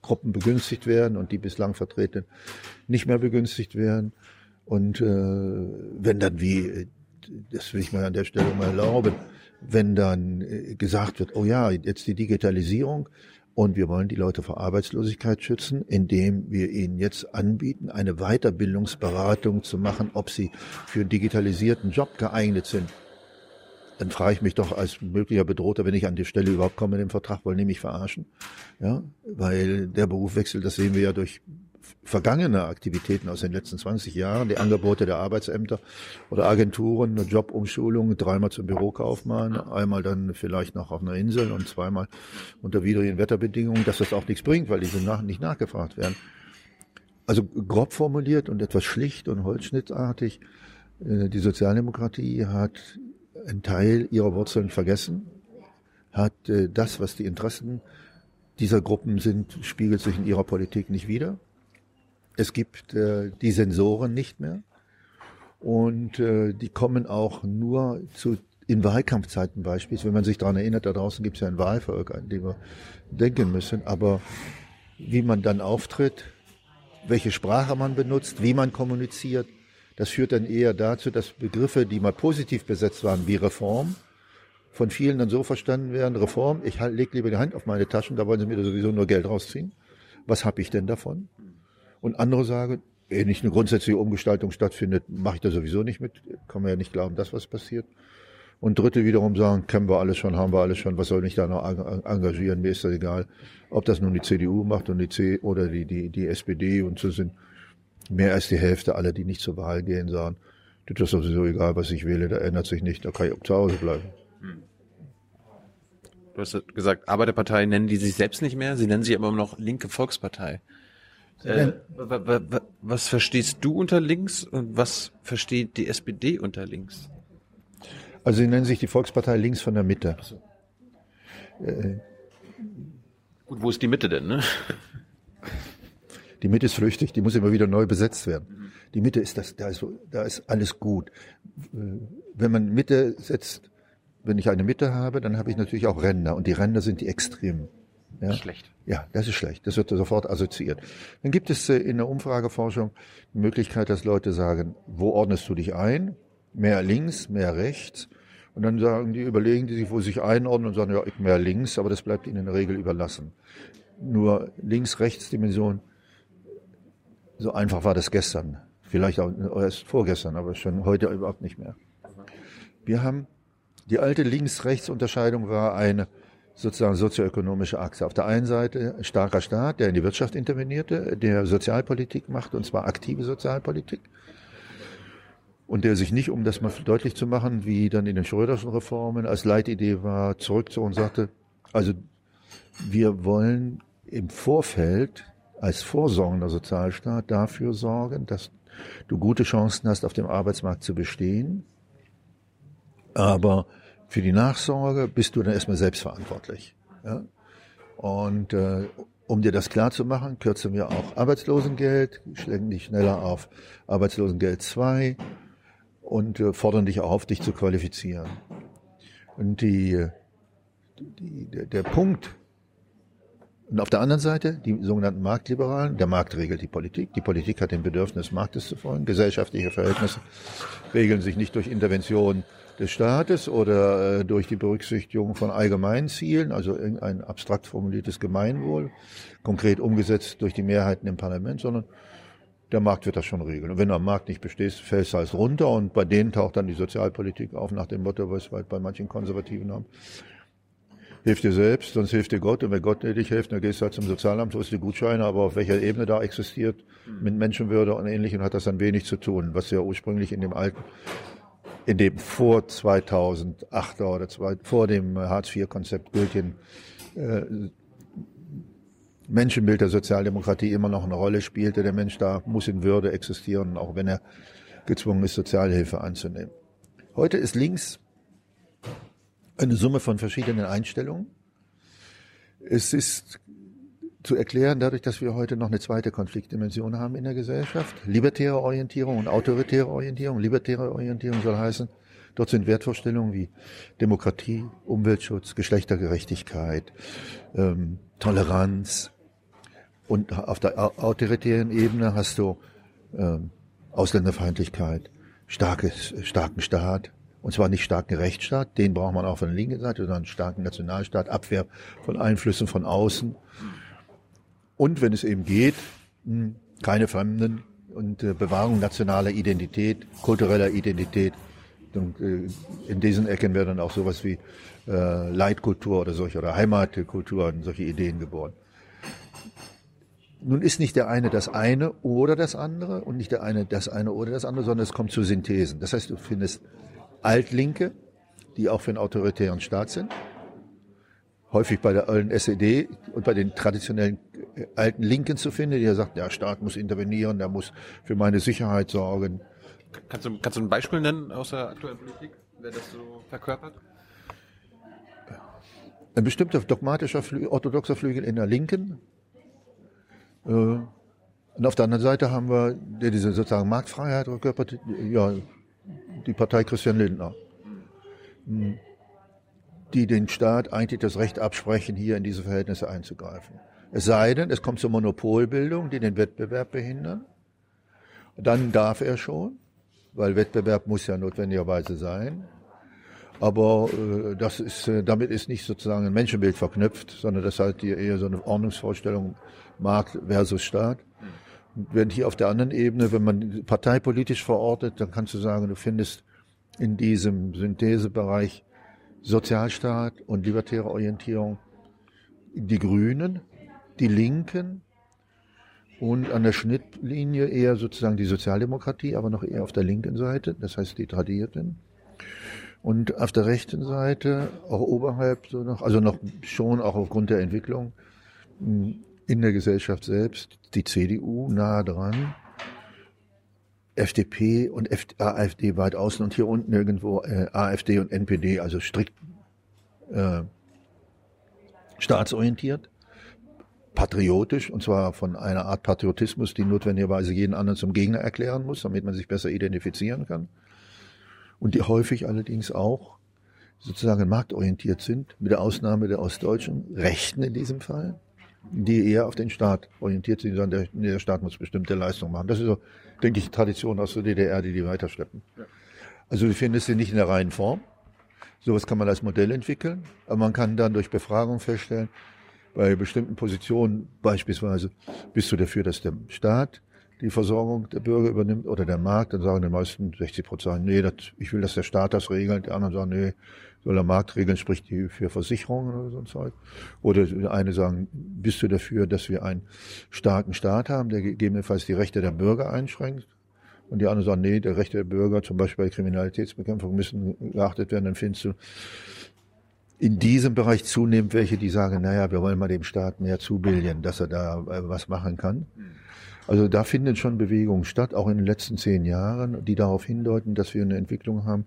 Gruppen begünstigt werden und die bislang Vertretenen nicht mehr begünstigt werden. Und äh, wenn dann wie, das will ich mal an der Stelle mal erlauben, wenn dann äh, gesagt wird, oh ja, jetzt die Digitalisierung, und wir wollen die Leute vor Arbeitslosigkeit schützen, indem wir ihnen jetzt anbieten, eine Weiterbildungsberatung zu machen, ob sie für einen digitalisierten Job geeignet sind. Dann frage ich mich doch als möglicher Bedrohter, wenn ich an die Stelle überhaupt komme in dem Vertrag, wollen die mich verarschen? Ja, weil der Berufswechsel, das sehen wir ja durch vergangene Aktivitäten aus den letzten 20 Jahren, die Angebote der Arbeitsämter oder Agenturen, eine Jobumschulung, dreimal zum Bürokaufmann, einmal dann vielleicht noch auf einer Insel und zweimal unter widrigen Wetterbedingungen, dass das auch nichts bringt, weil diese nach, nicht nachgefragt werden. Also grob formuliert und etwas schlicht und holzschnittartig, äh, die Sozialdemokratie hat einen Teil ihrer Wurzeln vergessen, hat äh, das, was die Interessen dieser Gruppen sind, spiegelt sich in ihrer Politik nicht wieder. Es gibt äh, die Sensoren nicht mehr und äh, die kommen auch nur zu in Wahlkampfzeiten beispielsweise. Wenn man sich daran erinnert, da draußen gibt es ja ein Wahlvolk, an dem wir denken müssen. Aber wie man dann auftritt, welche Sprache man benutzt, wie man kommuniziert, das führt dann eher dazu, dass Begriffe, die mal positiv besetzt waren, wie Reform, von vielen dann so verstanden werden, Reform, ich halt, leg lieber die Hand auf meine Taschen, da wollen sie mir sowieso nur Geld rausziehen. Was habe ich denn davon? Und andere sagen, wenn nicht eine grundsätzliche Umgestaltung stattfindet, mache ich da sowieso nicht mit. Kann man ja nicht glauben, dass was passiert. Und Dritte wiederum sagen, kennen wir alles schon, haben wir alles schon, was soll mich da noch engagieren, mir ist das egal. Ob das nun die CDU macht und die C oder die, die, die SPD und so sind mehr als die Hälfte aller, die nicht zur Wahl gehen, sagen, das ist sowieso egal, was ich wähle, da ändert sich nicht, da kann ich auch zu Hause bleiben. Du hast gesagt, Arbeiterpartei nennen die sich selbst nicht mehr, sie nennen sich aber noch linke Volkspartei. Äh, was verstehst du unter links und was versteht die SPD unter links? Also sie nennen sich die Volkspartei links von der Mitte. Äh, Gut, wo ist die Mitte denn? Ne? Die Mitte ist flüchtig, die muss immer wieder neu besetzt werden. Die Mitte ist das, da ist, da ist alles gut. Wenn man Mitte setzt, wenn ich eine Mitte habe, dann habe ich natürlich auch Ränder und die Ränder sind die Extremen. Ja? Schlecht. Ja, das ist schlecht. Das wird sofort assoziiert. Dann gibt es äh, in der Umfrageforschung die Möglichkeit, dass Leute sagen, wo ordnest du dich ein? Mehr links, mehr rechts. Und dann sagen die, überlegen die sich, wo sie sich einordnen und sagen, ja, ich mehr links, aber das bleibt ihnen in der Regel überlassen. Nur links-rechts-Dimension, so einfach war das gestern. Vielleicht auch erst vorgestern, aber schon heute überhaupt nicht mehr. Wir haben, die alte Links-Rechts-Unterscheidung war eine sozusagen sozioökonomische Achse. Auf der einen Seite starker Staat, der in die Wirtschaft intervenierte, der Sozialpolitik macht, und zwar aktive Sozialpolitik. Und der sich nicht, um das mal deutlich zu machen, wie dann in den Schröderschen Reformen als Leitidee war, zurückzog und sagte, also wir wollen im Vorfeld als vorsorgender Sozialstaat dafür sorgen, dass du gute Chancen hast, auf dem Arbeitsmarkt zu bestehen, aber für die Nachsorge bist du dann erstmal selbstverantwortlich. Ja? Und äh, um dir das klar zu machen, kürzen wir auch Arbeitslosengeld, schlägen dich schneller auf Arbeitslosengeld 2 und äh, fordern dich auch auf, dich zu qualifizieren. Und die, die, der, der Punkt, und auf der anderen Seite die sogenannten Marktliberalen, der Markt regelt die Politik, die Politik hat den Bedürfnis Marktes zu folgen, gesellschaftliche Verhältnisse regeln sich nicht durch Intervention des Staates oder äh, durch die Berücksichtigung von allgemeinen Zielen, also irgendein abstrakt formuliertes Gemeinwohl, konkret umgesetzt durch die Mehrheiten im Parlament, sondern der Markt wird das schon regeln. Und wenn du am Markt nicht bestehst, fällst du halt runter und bei denen taucht dann die Sozialpolitik auf nach dem Motto, was wir halt bei manchen Konservativen haben. Hilf dir selbst, sonst hilft dir Gott. Und wenn Gott dir nicht hilft, dann gehst du halt zum Sozialamt, holst die Gutscheine, aber auf welcher Ebene da existiert, mit Menschenwürde und Ähnlichem, hat das dann wenig zu tun, was ja ursprünglich in dem alten, in dem vor 2008er oder zwei, vor dem Hartz-IV-Konzept gültigen äh, Menschenbild der Sozialdemokratie immer noch eine Rolle spielte. Der Mensch da muss in Würde existieren, auch wenn er gezwungen ist, Sozialhilfe anzunehmen. Heute ist links eine Summe von verschiedenen Einstellungen. Es ist zu erklären dadurch, dass wir heute noch eine zweite Konfliktdimension haben in der Gesellschaft. Libertäre Orientierung und autoritäre Orientierung. Libertäre Orientierung soll heißen, dort sind Wertvorstellungen wie Demokratie, Umweltschutz, Geschlechtergerechtigkeit, ähm, Toleranz. Und auf der autoritären Ebene hast du ähm, Ausländerfeindlichkeit, starkes, starken Staat, und zwar nicht starken Rechtsstaat, den braucht man auch von der linken Seite, sondern starken Nationalstaat, Abwehr von Einflüssen von außen. Und wenn es eben geht, hm, keine Fremden und äh, Bewahrung nationaler Identität, kultureller Identität. Und äh, in diesen Ecken werden dann auch sowas wie äh, Leitkultur oder solche oder Heimatkultur und solche Ideen geboren. Nun ist nicht der eine das eine oder das andere und nicht der eine das eine oder das andere, sondern es kommt zu Synthesen. Das heißt, du findest Altlinke, die auch für einen autoritären Staat sind. Häufig bei der alten SED und bei den traditionellen alten Linken zu finden, die ja sagt, der Staat muss intervenieren, der muss für meine Sicherheit sorgen. Kannst du, kannst du ein Beispiel nennen aus der aktuellen Politik, wer das so verkörpert? Ein bestimmter dogmatischer, orthodoxer Flügel in der Linken. Äh, und auf der anderen Seite haben wir, der diese sozusagen Marktfreiheit verkörpert, ja, die Partei Christian Lindner, hm. die den Staat eigentlich das Recht absprechen, hier in diese Verhältnisse einzugreifen. Es sei denn, es kommt zur Monopolbildung, die den Wettbewerb behindern. Dann darf er schon, weil Wettbewerb muss ja notwendigerweise sein. Aber äh, das ist, äh, damit ist nicht sozusagen ein Menschenbild verknüpft, sondern das halt eher so eine Ordnungsvorstellung Markt versus Staat. Während hier auf der anderen Ebene, wenn man parteipolitisch verortet, dann kannst du sagen, du findest in diesem Synthesebereich Sozialstaat und libertäre Orientierung die Grünen, die Linken und an der Schnittlinie eher sozusagen die Sozialdemokratie, aber noch eher auf der linken Seite, das heißt die Tradierten. Und auf der rechten Seite, auch oberhalb, so noch, also noch schon auch aufgrund der Entwicklung, in der Gesellschaft selbst, die CDU nahe dran, FDP und AfD weit außen und hier unten irgendwo äh, AfD und NPD, also strikt äh, staatsorientiert, patriotisch und zwar von einer Art Patriotismus, die notwendigerweise jeden anderen zum Gegner erklären muss, damit man sich besser identifizieren kann und die häufig allerdings auch sozusagen marktorientiert sind, mit der Ausnahme der ostdeutschen Rechten in diesem Fall die eher auf den Staat orientiert sind, sondern der, der Staat muss bestimmte Leistungen machen. Das ist so, denke ich, Tradition aus der DDR, die die weiterschleppen. Also du findest sie nicht in der reinen Form. Sowas kann man als Modell entwickeln, aber man kann dann durch Befragung feststellen, bei bestimmten Positionen beispielsweise bist du dafür, dass der Staat die Versorgung der Bürger übernimmt oder der Markt, dann sagen die meisten 60 Prozent, nee, das, ich will, dass der Staat das regelt. Die anderen sagen, nee, soll der Markt regeln, sprich die für Versicherungen oder so ein Zeug. Oder eine sagen, bist du dafür, dass wir einen starken Staat haben, der gegebenenfalls die Rechte der Bürger einschränkt? Und die anderen sagen, nee, die Rechte der Bürger, zum Beispiel bei Kriminalitätsbekämpfung, müssen geachtet werden. Dann findest du in diesem Bereich zunehmend welche, die sagen, naja, wir wollen mal dem Staat mehr zubilden, dass er da äh, was machen kann. Also da finden schon Bewegungen statt, auch in den letzten zehn Jahren, die darauf hindeuten, dass wir eine Entwicklung haben,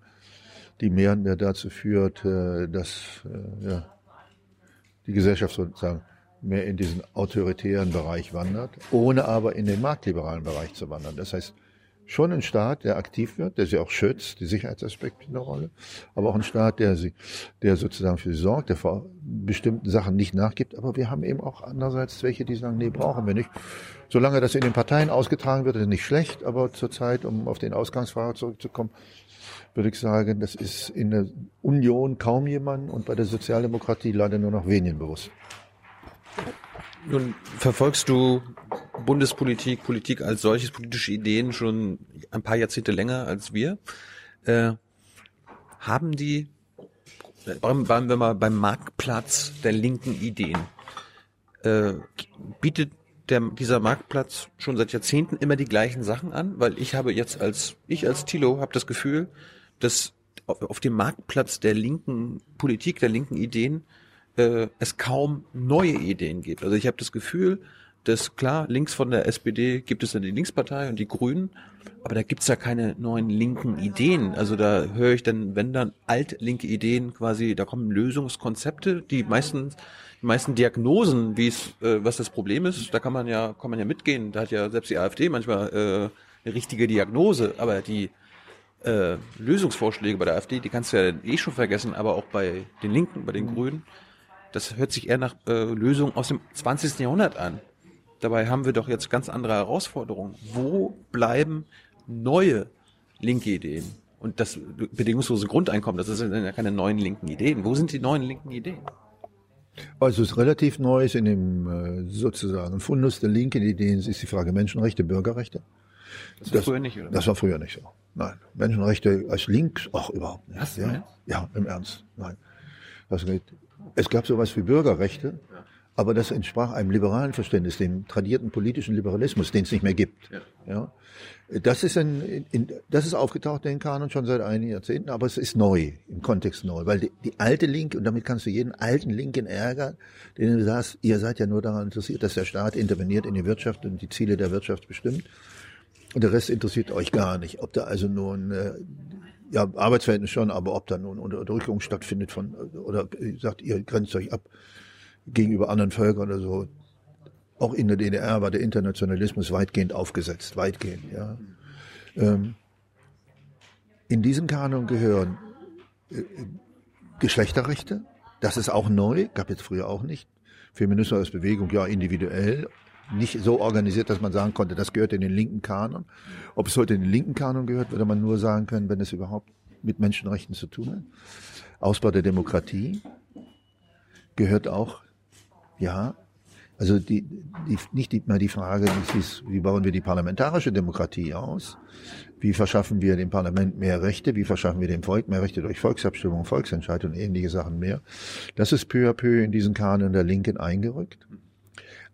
die mehr und mehr dazu führt, äh, dass äh, ja, die Gesellschaft sozusagen mehr in diesen autoritären Bereich wandert, ohne aber in den marktliberalen Bereich zu wandern. Das heißt, schon ein Staat, der aktiv wird, der sie auch schützt, die Sicherheitsaspekte eine Rolle, aber auch ein Staat, der sie, der sozusagen für sie sorgt, der vor bestimmten Sachen nicht nachgibt. Aber wir haben eben auch andererseits welche, die sagen, nee, brauchen wir nicht. Solange das in den Parteien ausgetragen wird, ist nicht schlecht, aber zurzeit, um auf den Ausgangsfrage zurückzukommen, würde ich sagen, das ist in der Union kaum jemand und bei der Sozialdemokratie leider nur noch wenigen bewusst. Nun verfolgst du Bundespolitik, Politik als solches, politische Ideen schon ein paar Jahrzehnte länger als wir. Äh, haben die waren wir mal beim Marktplatz der linken Ideen. Äh, bietet der, dieser Marktplatz schon seit Jahrzehnten immer die gleichen Sachen an? Weil ich habe jetzt als, ich als Thilo habe das Gefühl, dass auf, auf dem Marktplatz der linken Politik, der linken Ideen, äh, es kaum neue Ideen gibt. Also ich habe das Gefühl, dass klar, links von der SPD gibt es dann die Linkspartei und die Grünen, aber da gibt's ja keine neuen linken Ideen. Also da höre ich dann, wenn dann altlinke Ideen quasi, da kommen Lösungskonzepte, die meisten, die meisten Diagnosen, wie es, äh, was das Problem ist, da kann man ja, kann man ja mitgehen. Da hat ja selbst die AfD manchmal äh, eine richtige Diagnose, aber die äh, Lösungsvorschläge bei der AfD, die kannst du ja eh schon vergessen, aber auch bei den Linken, bei den mhm. Grünen, das hört sich eher nach äh, Lösungen aus dem 20. Jahrhundert an. Dabei haben wir doch jetzt ganz andere Herausforderungen. Wo bleiben neue linke Ideen? Und das bedingungslose Grundeinkommen, das sind ja keine neuen linken Ideen. Wo sind die neuen linken Ideen? Also es ist relativ Neues in dem äh, sozusagen Fundus der linken Ideen ist die Frage Menschenrechte, Bürgerrechte. Das war das, früher nicht, oder? Das war früher nicht so. Nein. Menschenrechte als links, ach, überhaupt nicht. Was, ja, ja, im Ernst. Nein. Das geht. Es gab sowas wie Bürgerrechte, aber das entsprach einem liberalen Verständnis, dem tradierten politischen Liberalismus, den es nicht mehr gibt. Ja. ja. Das ist ein, in, das ist aufgetaucht in den Kanon schon seit einigen Jahrzehnten, aber es ist neu, im Kontext neu, weil die, die alte Linke, und damit kannst du jeden alten Linken ärgern, den du sagst, ihr seid ja nur daran interessiert, dass der Staat interveniert in die Wirtschaft und die Ziele der Wirtschaft bestimmt. Und der Rest interessiert euch gar nicht. Ob da also nun, äh, ja, Arbeitsverhältnis schon, aber ob da nun Unterdrückung stattfindet von, oder sagt, ihr grenzt euch ab gegenüber anderen Völkern oder so. Auch in der DDR war der Internationalismus weitgehend aufgesetzt, weitgehend, ja. Ähm, in diesen Kanon gehören äh, Geschlechterrechte, das ist auch neu, gab jetzt früher auch nicht. Feminismus als Bewegung, ja, individuell, nicht so organisiert, dass man sagen konnte, das gehört in den linken Kanon. Ob es heute in den linken Kanon gehört, würde man nur sagen können, wenn es überhaupt mit Menschenrechten zu tun hat. Ausbau der Demokratie gehört auch, ja, also die, die, nicht die, mal die Frage, ist, wie bauen wir die parlamentarische Demokratie aus? Wie verschaffen wir dem Parlament mehr Rechte? Wie verschaffen wir dem Volk mehr Rechte durch Volksabstimmung, Volksentscheid und ähnliche Sachen mehr? Das ist peu à peu in diesen Kanon der Linken eingerückt.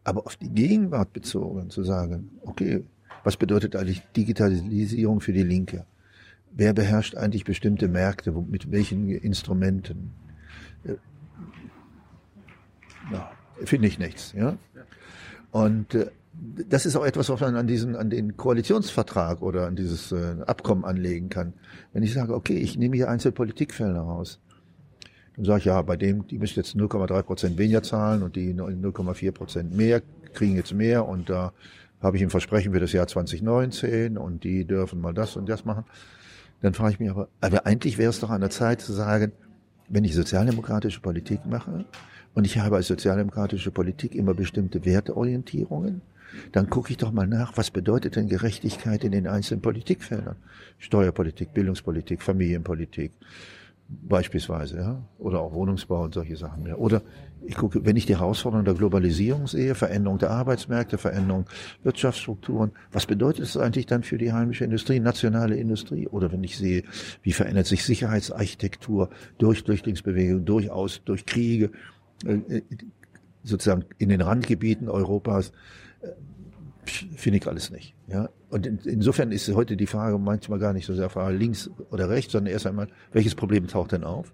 Aber auf die Gegenwart bezogen zu sagen, okay, was bedeutet eigentlich Digitalisierung für die Linke? Wer beherrscht eigentlich bestimmte Märkte? Mit welchen Instrumenten? Äh, ja, finde ich nichts. Ja? Und äh, das ist auch etwas, was man an diesen, an den Koalitionsvertrag oder an dieses äh, Abkommen anlegen kann. Wenn ich sage, okay, ich nehme hier einzelne Politikfelder raus, dann sage ich, ja, bei dem, die müssen jetzt 0,3 Prozent weniger zahlen und die 0,4 Prozent mehr kriegen jetzt mehr und da habe ich ein Versprechen für das Jahr 2019 und die dürfen mal das und das machen. Dann frage ich mich aber, aber eigentlich wäre es doch an der Zeit zu sagen, wenn ich sozialdemokratische Politik mache und ich habe als sozialdemokratische Politik immer bestimmte Werteorientierungen, dann gucke ich doch mal nach, was bedeutet denn Gerechtigkeit in den einzelnen Politikfeldern? Steuerpolitik, Bildungspolitik, Familienpolitik, beispielsweise, ja, oder auch Wohnungsbau und solche Sachen. Ja. Oder ich gucke, wenn ich die Herausforderung der Globalisierung sehe, Veränderung der Arbeitsmärkte, Veränderung Wirtschaftsstrukturen, was bedeutet es eigentlich dann für die heimische Industrie, nationale Industrie? Oder wenn ich sehe, wie verändert sich Sicherheitsarchitektur durch Flüchtlingsbewegungen, durchaus durch Kriege, äh, sozusagen in den Randgebieten Europas, finde ich alles nicht. Ja? Und in, insofern ist heute die Frage manchmal gar nicht so sehr Frage links oder rechts, sondern erst einmal, welches Problem taucht denn auf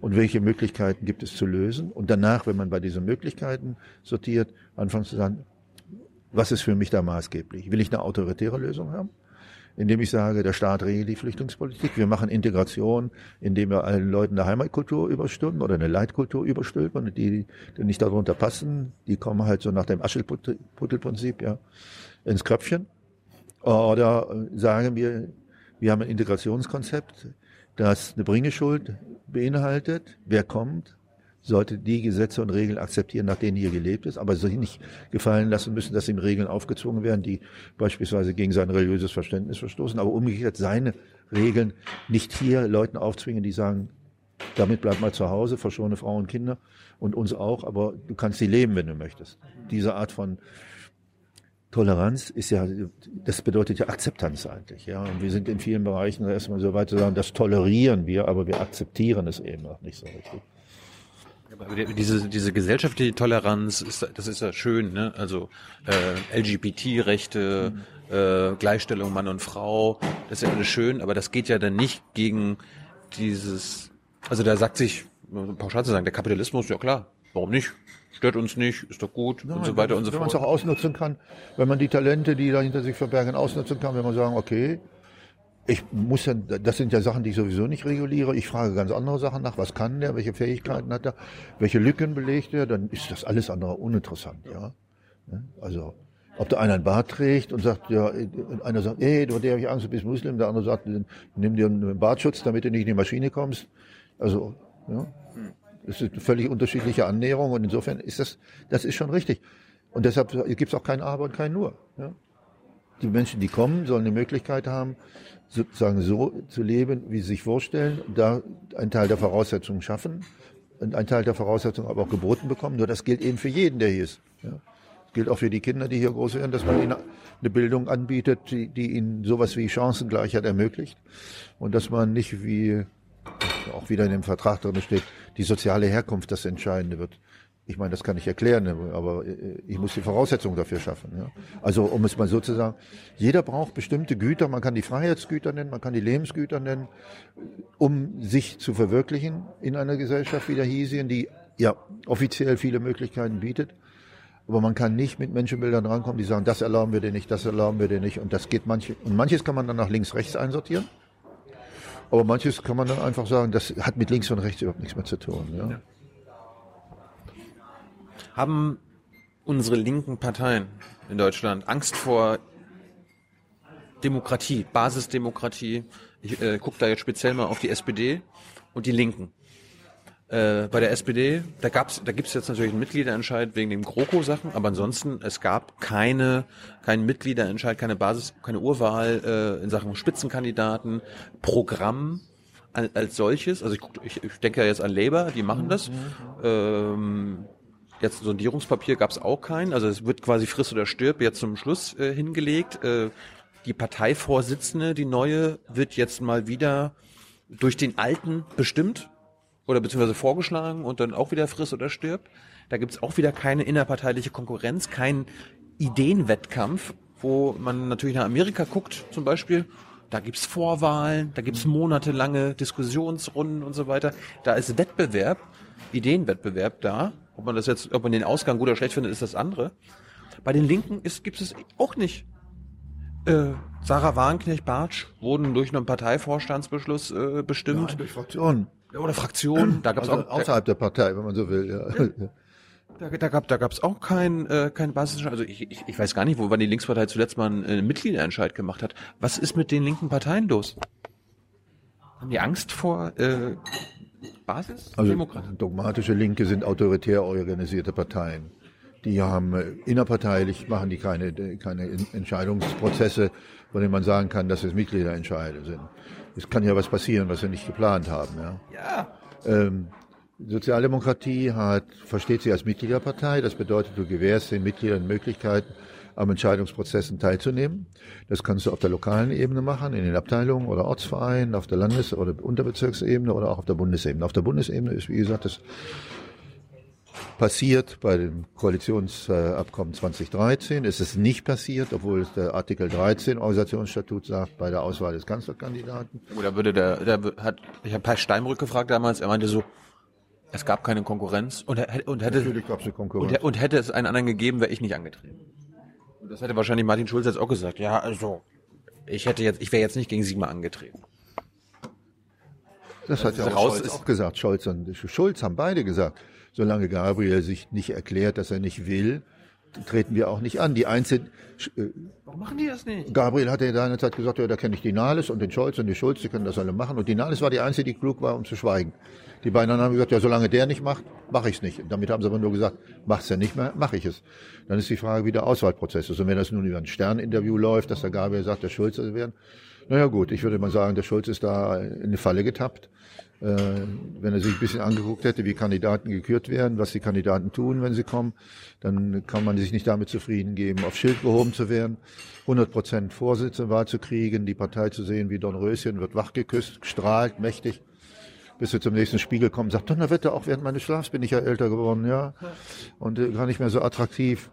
und welche Möglichkeiten gibt es zu lösen? Und danach, wenn man bei diesen Möglichkeiten sortiert, anfangen zu sagen, was ist für mich da maßgeblich? Will ich eine autoritäre Lösung haben? indem ich sage, der Staat regelt die Flüchtlingspolitik. Wir machen Integration, indem wir allen Leuten eine Heimatkultur überstülpen oder eine Leitkultur überstülpen und die, die nicht darunter passen, die kommen halt so nach dem Aschelputtel-Prinzip ja, ins Köpfchen. Oder sagen wir, wir haben ein Integrationskonzept, das eine Bringeschuld beinhaltet. Wer kommt, sollte die Gesetze und Regeln akzeptieren, nach denen hier gelebt ist, aber sich nicht gefallen lassen müssen, dass ihm Regeln aufgezwungen werden, die beispielsweise gegen sein religiöses Verständnis verstoßen, aber umgekehrt seine Regeln nicht hier Leuten aufzwingen, die sagen, damit bleib mal zu Hause, verschone Frauen und Kinder und uns auch, aber du kannst sie leben, wenn du möchtest. Diese Art von Toleranz ist ja, das bedeutet ja Akzeptanz eigentlich, ja. Und wir sind in vielen Bereichen erstmal so weit zu sagen, das tolerieren wir, aber wir akzeptieren es eben noch nicht so richtig. Aber diese, diese gesellschaftliche Toleranz, ist, das ist ja schön, ne? Also äh, LGBT-Rechte, mhm. äh, Gleichstellung Mann und Frau, das ist ja alles schön, aber das geht ja dann nicht gegen dieses, also da sagt sich, pauschal zu sagen, der Kapitalismus, ja klar, warum nicht? Stört uns nicht, ist doch gut Nein, und so weiter und so fort. Wenn man es auch ausnutzen kann, wenn man die Talente, die da hinter sich verbergen, ausnutzen kann, wenn man sagen, okay, ich muss ja, das sind ja Sachen, die ich sowieso nicht reguliere. Ich frage ganz andere Sachen nach. Was kann der? Welche Fähigkeiten hat er? Welche Lücken belegt er? Dann ist das alles andere uninteressant, ja. Also, ob da einer ein Bart trägt und sagt, ja, einer sagt, ey, du, der habe ich Angst, du bist Muslim. Der andere sagt, nimm dir einen Bartschutz, damit du nicht in die Maschine kommst. Also, ja. Das ist eine völlig unterschiedliche Annäherung und insofern ist das, das ist schon richtig. Und deshalb gibt es auch kein Aber und kein Nur. Ja? Die Menschen, die kommen, sollen die Möglichkeit haben, sozusagen so zu leben, wie sie sich vorstellen, da einen Teil der Voraussetzungen schaffen und einen Teil der Voraussetzungen aber auch geboten bekommen. Nur das gilt eben für jeden, der hier ist. Ja? Gilt auch für die Kinder, die hier groß werden, dass man ihnen eine Bildung anbietet, die, die ihnen sowas wie Chancengleichheit ermöglicht und dass man nicht wie auch wieder in dem Vertrag drin steht, die soziale Herkunft das Entscheidende wird. Ich meine, das kann ich erklären, aber äh, ich muss die Voraussetzungen dafür schaffen. Ja. Also um es mal so zu sagen, jeder braucht bestimmte Güter, man kann die Freiheitsgüter nennen, man kann die Lebensgüter nennen, um sich zu verwirklichen in einer Gesellschaft wie der Hiesien, die ja offiziell viele Möglichkeiten bietet. Aber man kann nicht mit Menschenbildern rankommen, die sagen, das erlauben wir dir nicht, das erlauben wir dir nicht. Und das geht manche, und manches kann man dann nach links, rechts einsortieren. Aber manches kann man dann einfach sagen, das hat mit links und rechts überhaupt nichts mehr zu tun. Ja. ja. Haben unsere linken Parteien in Deutschland Angst vor Demokratie, Basisdemokratie? Ich äh, gucke da jetzt speziell mal auf die SPD und die Linken. Äh, bei der SPD, da gab's, da gibt's jetzt natürlich einen Mitgliederentscheid wegen den GroKo-Sachen, aber ansonsten, es gab keine, keinen Mitgliederentscheid, keine Basis, keine Urwahl äh, in Sachen Spitzenkandidaten, Programm als, als solches. Also ich, ich, ich denke ja jetzt an Labour, die machen das. Ähm, jetzt Sondierungspapier gab's auch keinen. Also es wird quasi friss oder stirb jetzt zum Schluss äh, hingelegt. Äh, die Parteivorsitzende, die neue, wird jetzt mal wieder durch den alten bestimmt oder beziehungsweise vorgeschlagen und dann auch wieder friss oder stirbt. Da gibt's auch wieder keine innerparteiliche Konkurrenz, keinen Ideenwettkampf, wo man natürlich nach Amerika guckt zum Beispiel. Da gibt's Vorwahlen, da gibt's monatelange Diskussionsrunden und so weiter. Da ist Wettbewerb, Ideenwettbewerb da. Ob man das jetzt, ob man den Ausgang gut oder schlecht findet, ist das andere. Bei den Linken ist, gibt es auch nicht. Äh, Sarah Wagenknecht-Bartsch wurden durch einen Parteivorstandsbeschluss äh, bestimmt. Ja, durch Fraktionen. Oder Fraktionen, da gab's also auch außerhalb der Partei, wenn man so will. Ja. Da, da gab da gab's auch kein äh, kein Basis. Also ich, ich, ich weiß gar nicht, wo wann die Linkspartei zuletzt mal einen äh, Mitgliederentscheid gemacht hat. Was ist mit den linken Parteien los? Haben die Angst vor äh, Basis? Also Demokraten? dogmatische Linke sind autoritär organisierte Parteien. Die haben äh, innerparteilich machen die keine keine Entscheidungsprozesse, von denen man sagen kann, dass es Mitgliederentscheide sind es kann ja was passieren, was wir nicht geplant haben. Ja. ja. Ähm, Sozialdemokratie hat, versteht sich als Mitgliederpartei. Das bedeutet, du gewährst den Mitgliedern Möglichkeiten, am Entscheidungsprozessen teilzunehmen. Das kannst du auf der lokalen Ebene machen, in den Abteilungen oder Ortsvereinen, auf der Landes- oder Unterbezirksebene oder auch auf der Bundesebene. Auf der Bundesebene ist, wie gesagt, das passiert bei dem Koalitionsabkommen 2013. Es ist nicht passiert, obwohl es der Artikel 13 Organisationsstatut sagt, bei der Auswahl des Kanzlerkandidaten. Oder würde der, der hat, ich habe Herr Steinbrück gefragt damals, er meinte so, es gab keine Konkurrenz und, und hätte, Natürlich gab es eine Konkurrenz. Und, und hätte es einen anderen gegeben, wäre ich nicht angetreten. Und das hätte wahrscheinlich Martin Schulz jetzt auch gesagt. Ja, also, ich hätte jetzt, ich wäre jetzt nicht gegen Sigmar angetreten. Das, das hat ja auch Scholz auch gesagt. Scholz und Schulz haben beide gesagt solange Gabriel sich nicht erklärt, dass er nicht will, treten wir auch nicht an. Die Einzelnen. Äh, Warum machen die das nicht? Gabriel hatte ja Zeit gesagt, ja, da kenne ich die Nahles und den Scholz und die Schulz, die können das alle machen. Und die Nahles war die Einzige, die klug war, um zu schweigen. Die beiden haben gesagt, ja, solange der nicht macht, mache ich es nicht. Damit haben sie aber nur gesagt, mach's ja nicht mehr, mache ich es. Dann ist die Frage, wie der Auswahlprozess ist. Und wenn das nun über ein Sterninterview läuft, dass der Gabriel sagt, der Schulz werden, naja gut, ich würde mal sagen, der Schulz ist da in eine Falle getappt wenn er sich ein bisschen angeguckt hätte, wie Kandidaten gekürt werden, was die Kandidaten tun, wenn sie kommen, dann kann man sich nicht damit zufrieden geben, auf Schild gehoben zu werden, 100 Prozent Wahl zu kriegen, die Partei zu sehen wie Don Röschen, wird wachgeküsst, strahlt, mächtig, bis wir zum nächsten Spiegel kommen, sagt, Donnerwetter, auch während meines Schlafs bin ich ja älter geworden, ja, und äh, gar nicht mehr so attraktiv.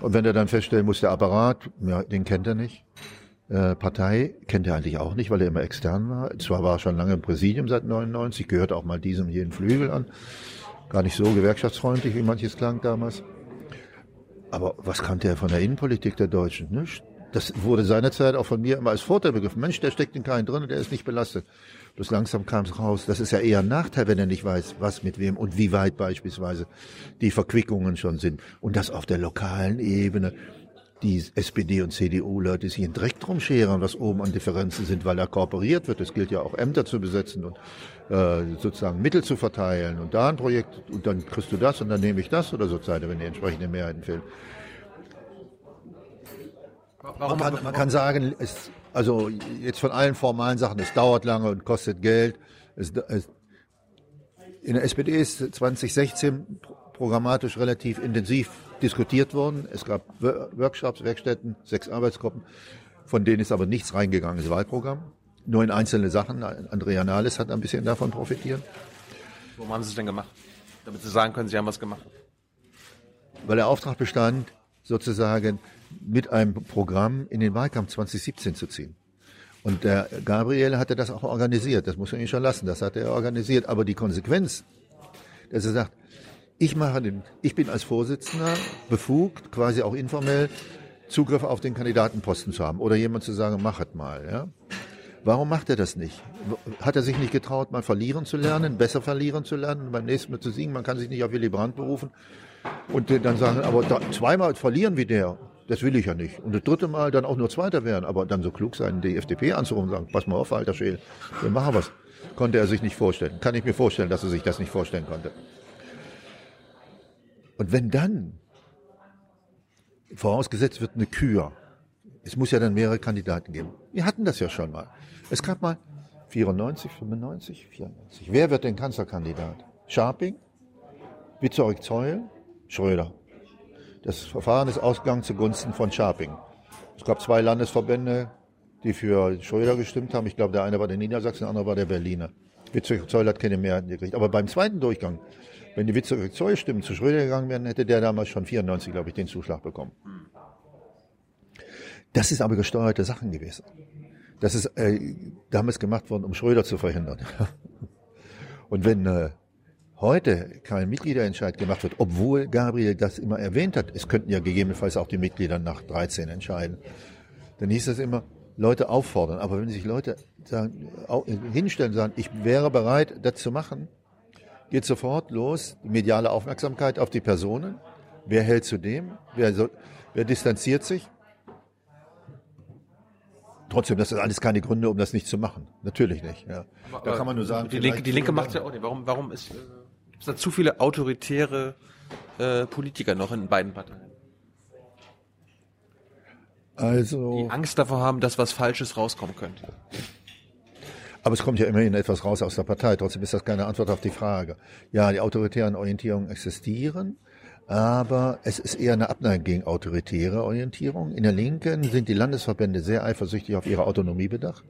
Und wenn er dann feststellen muss, der Apparat, ja, den kennt er nicht, äh, Partei kennt er eigentlich auch nicht, weil er immer extern war. Zwar war er schon lange im Präsidium seit 99, gehört auch mal diesem jeden Flügel an. Gar nicht so gewerkschaftsfreundlich, wie manches klang damals. Aber was kannte er von der Innenpolitik der Deutschen? Nicht. Das wurde seinerzeit auch von mir immer als Vorteil begriffen. Mensch, der steckt in keinen drin und der ist nicht belastet. Bloß langsam kam es raus. Das ist ja eher ein Nachteil, wenn er nicht weiß, was mit wem und wie weit beispielsweise die Verquickungen schon sind. Und das auf der lokalen Ebene die SPD und CDU-Leute sich in Dreck drum scheren, was oben an Differenzen sind, weil da kooperiert wird. Es gilt ja auch Ämter zu besetzen und äh, sozusagen Mittel zu verteilen und da ein Projekt und dann kriegst du das und dann nehme ich das oder so Zeit, wenn die entsprechenden Mehrheiten fehlen. Man kann, man kann sagen, es, also jetzt von allen formalen Sachen, es dauert lange und kostet Geld. Es, es, in der SPD ist 2016 programmatisch relativ intensiv diskutiert worden. Es gab Workshops, Werkstätten, sechs Arbeitsgruppen, von denen ist aber nichts reingegangen ins Wahlprogramm. Nur in einzelne Sachen. Andrea Nahles hat ein bisschen davon profitiert. Warum haben Sie es denn gemacht? Damit Sie sagen können, Sie haben was gemacht. Weil der Auftrag bestand, sozusagen mit einem Programm in den Wahlkampf 2017 zu ziehen. Und der Gabriel hatte das auch organisiert. Das muss man ihm schon lassen. Das hat er organisiert. Aber die Konsequenz, dass er sagt, ich mache den, ich bin als Vorsitzender befugt, quasi auch informell, Zugriff auf den Kandidatenposten zu haben oder jemand zu sagen, machet mal, ja. Warum macht er das nicht? Hat er sich nicht getraut, mal verlieren zu lernen, besser verlieren zu lernen, beim nächsten Mal zu siegen? Man kann sich nicht auf Willy Brandt berufen und dann sagen, aber da, zweimal verlieren wie der, das will ich ja nicht. Und das dritte Mal dann auch nur Zweiter werden, aber dann so klug sein, die FDP anzurufen und sagen, pass mal auf, alter Schäl, wir machen was. Konnte er sich nicht vorstellen. Kann ich mir vorstellen, dass er sich das nicht vorstellen konnte. Und wenn dann vorausgesetzt wird eine Kür, es muss ja dann mehrere Kandidaten geben. Wir hatten das ja schon mal. Es gab mal 94, 95, 94. Wer wird denn Kanzlerkandidat? Scharping, Witzorik Zeul, Schröder. Das Verfahren ist ausgegangen zugunsten von Scharping. Es gab zwei Landesverbände, die für Schröder gestimmt haben. Ich glaube, der eine war der Niedersachsen, der andere war der Berliner. Witzorik Zeul hat keine Mehrheit gekriegt. Aber beim zweiten Durchgang wenn die Witze Zollstimmen zu Schröder gegangen wären, hätte der damals schon 94, glaube ich, den Zuschlag bekommen. Das ist aber gesteuerte Sachen gewesen. Das ist äh, damals gemacht worden, um Schröder zu verhindern. Und wenn äh, heute kein Mitgliederentscheid gemacht wird, obwohl Gabriel das immer erwähnt hat, es könnten ja gegebenenfalls auch die Mitglieder nach 13 entscheiden, dann hieß das immer, Leute auffordern. Aber wenn sich Leute sagen, hinstellen und sagen, ich wäre bereit, das zu machen, geht sofort los, mediale Aufmerksamkeit auf die Personen. Wer hält zu dem? Wer, so, wer distanziert sich? Trotzdem, das sind alles keine Gründe, um das nicht zu machen. Natürlich nicht. Ja. da kann man nur sagen, die Linke, die Linke macht ja auch nicht. Warum, warum ist äh, es da zu viele autoritäre äh, Politiker noch in beiden Parteien? Also die Angst davor haben, dass was Falsches rauskommen könnte. Aber es kommt ja immerhin etwas raus aus der Partei. Trotzdem ist das keine Antwort auf die Frage. Ja, die autoritären Orientierungen existieren, aber es ist eher eine Abneigung gegen autoritäre Orientierung. In der Linken sind die Landesverbände sehr eifersüchtig auf ihre Autonomie bedacht.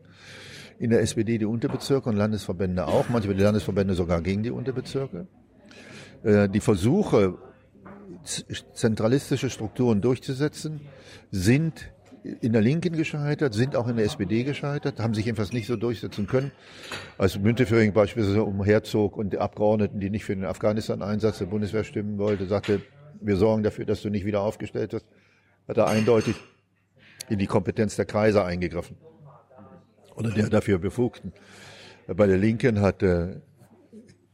In der SPD die Unterbezirke und Landesverbände auch, manchmal die Landesverbände sogar gegen die Unterbezirke. Äh, die Versuche, zentralistische Strukturen durchzusetzen, sind in der Linken gescheitert, sind auch in der SPD gescheitert, haben sich jedenfalls nicht so durchsetzen können. Als Müntefering beispielsweise umherzog und die Abgeordneten, die nicht für den Afghanistan-Einsatz der Bundeswehr stimmen wollte, sagte, wir sorgen dafür, dass du nicht wieder aufgestellt wirst, hat er eindeutig in die Kompetenz der Kreise eingegriffen. Oder der dafür Befugten. Bei der Linken hat äh,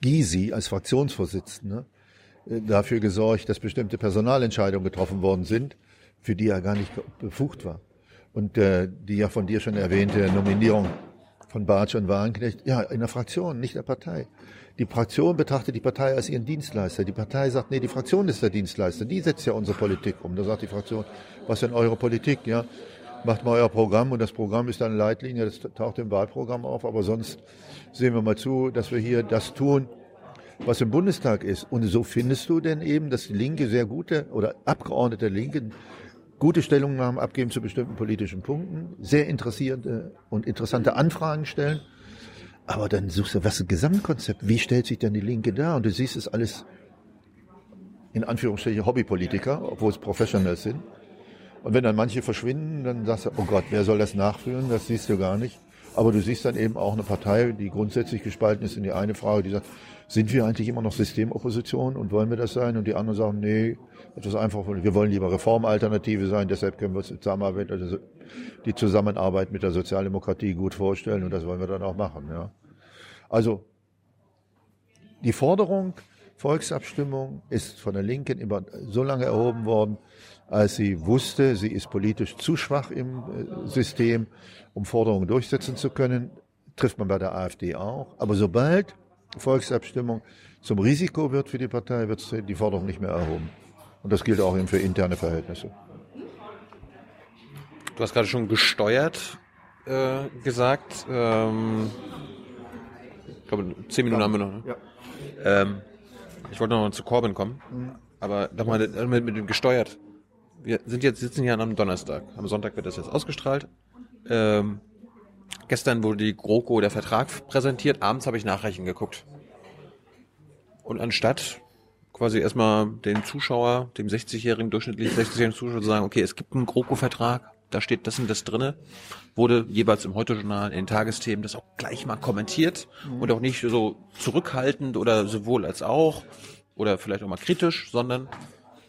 Gysi als Fraktionsvorsitzender äh, dafür gesorgt, dass bestimmte Personalentscheidungen getroffen worden sind, für die er gar nicht befugt war. Und äh, die ja von dir schon erwähnte Nominierung von Bartsch und Wagenknecht, ja, in der Fraktion, nicht der Partei. Die Fraktion betrachtet die Partei als ihren Dienstleister. Die Partei sagt, nee, die Fraktion ist der Dienstleister. Die setzt ja unsere Politik um. Da sagt die Fraktion, was denn eure Politik, ja? macht mal euer Programm und das Programm ist dann Leitlinie, das taucht im Wahlprogramm auf, aber sonst sehen wir mal zu, dass wir hier das tun, was im Bundestag ist. Und so findest du denn eben, dass die Linke sehr gute oder Abgeordnete der Linken gute Stellungnahmen abgeben zu bestimmten politischen Punkten, sehr interessierte und interessante Anfragen stellen. Aber dann suchst du, was ist das Gesamtkonzept? Wie stellt sich denn die Linke dar? Und du siehst es alles in Anführungsstrichen Hobbypolitiker, obwohl es Professionals sind. Und wenn dann manche verschwinden, dann sagst du, oh Gott, wer soll das nachführen? Das siehst du gar nicht. Aber du siehst dann eben auch eine Partei, die grundsätzlich gespalten ist in die eine Frage, die sagt, sind wir eigentlich immer noch Systemopposition und wollen wir das sein? Und die anderen sagen, nee, etwas einfach, wir wollen lieber Reformalternative sein, deshalb können wir uns Zusammenarbeit, also die Zusammenarbeit mit der Sozialdemokratie gut vorstellen und das wollen wir dann auch machen. Ja. Also die Forderung Volksabstimmung ist von der Linken immer so lange erhoben worden, als sie wusste, sie ist politisch zu schwach im äh, System, um Forderungen durchsetzen zu können. Trifft man bei der AfD auch. Aber sobald Volksabstimmung zum Risiko wird für die Partei, wird die Forderung nicht mehr erhoben. Und das gilt auch eben für interne Verhältnisse. Du hast gerade schon gesteuert äh, gesagt. Ähm, ich glaube, zehn Minuten ja. haben wir noch. Ne? Ja. Ähm, ich wollte noch mal zu Corbin kommen, mhm. aber nochmal mit, mit dem gesteuert. Wir sind jetzt sitzen hier am Donnerstag. Am Sonntag wird das jetzt ausgestrahlt. Ähm, gestern wurde die GroKo der Vertrag präsentiert. Abends habe ich Nachrichten geguckt. Und anstatt quasi erstmal den Zuschauer, dem 60-jährigen durchschnittlich 60-jährigen Zuschauer zu sagen, okay, es gibt einen GroKo-Vertrag, da steht das und das drinne, wurde jeweils im Heute-Journal, in den Tagesthemen das auch gleich mal kommentiert mhm. und auch nicht so zurückhaltend oder sowohl als auch oder vielleicht auch mal kritisch, sondern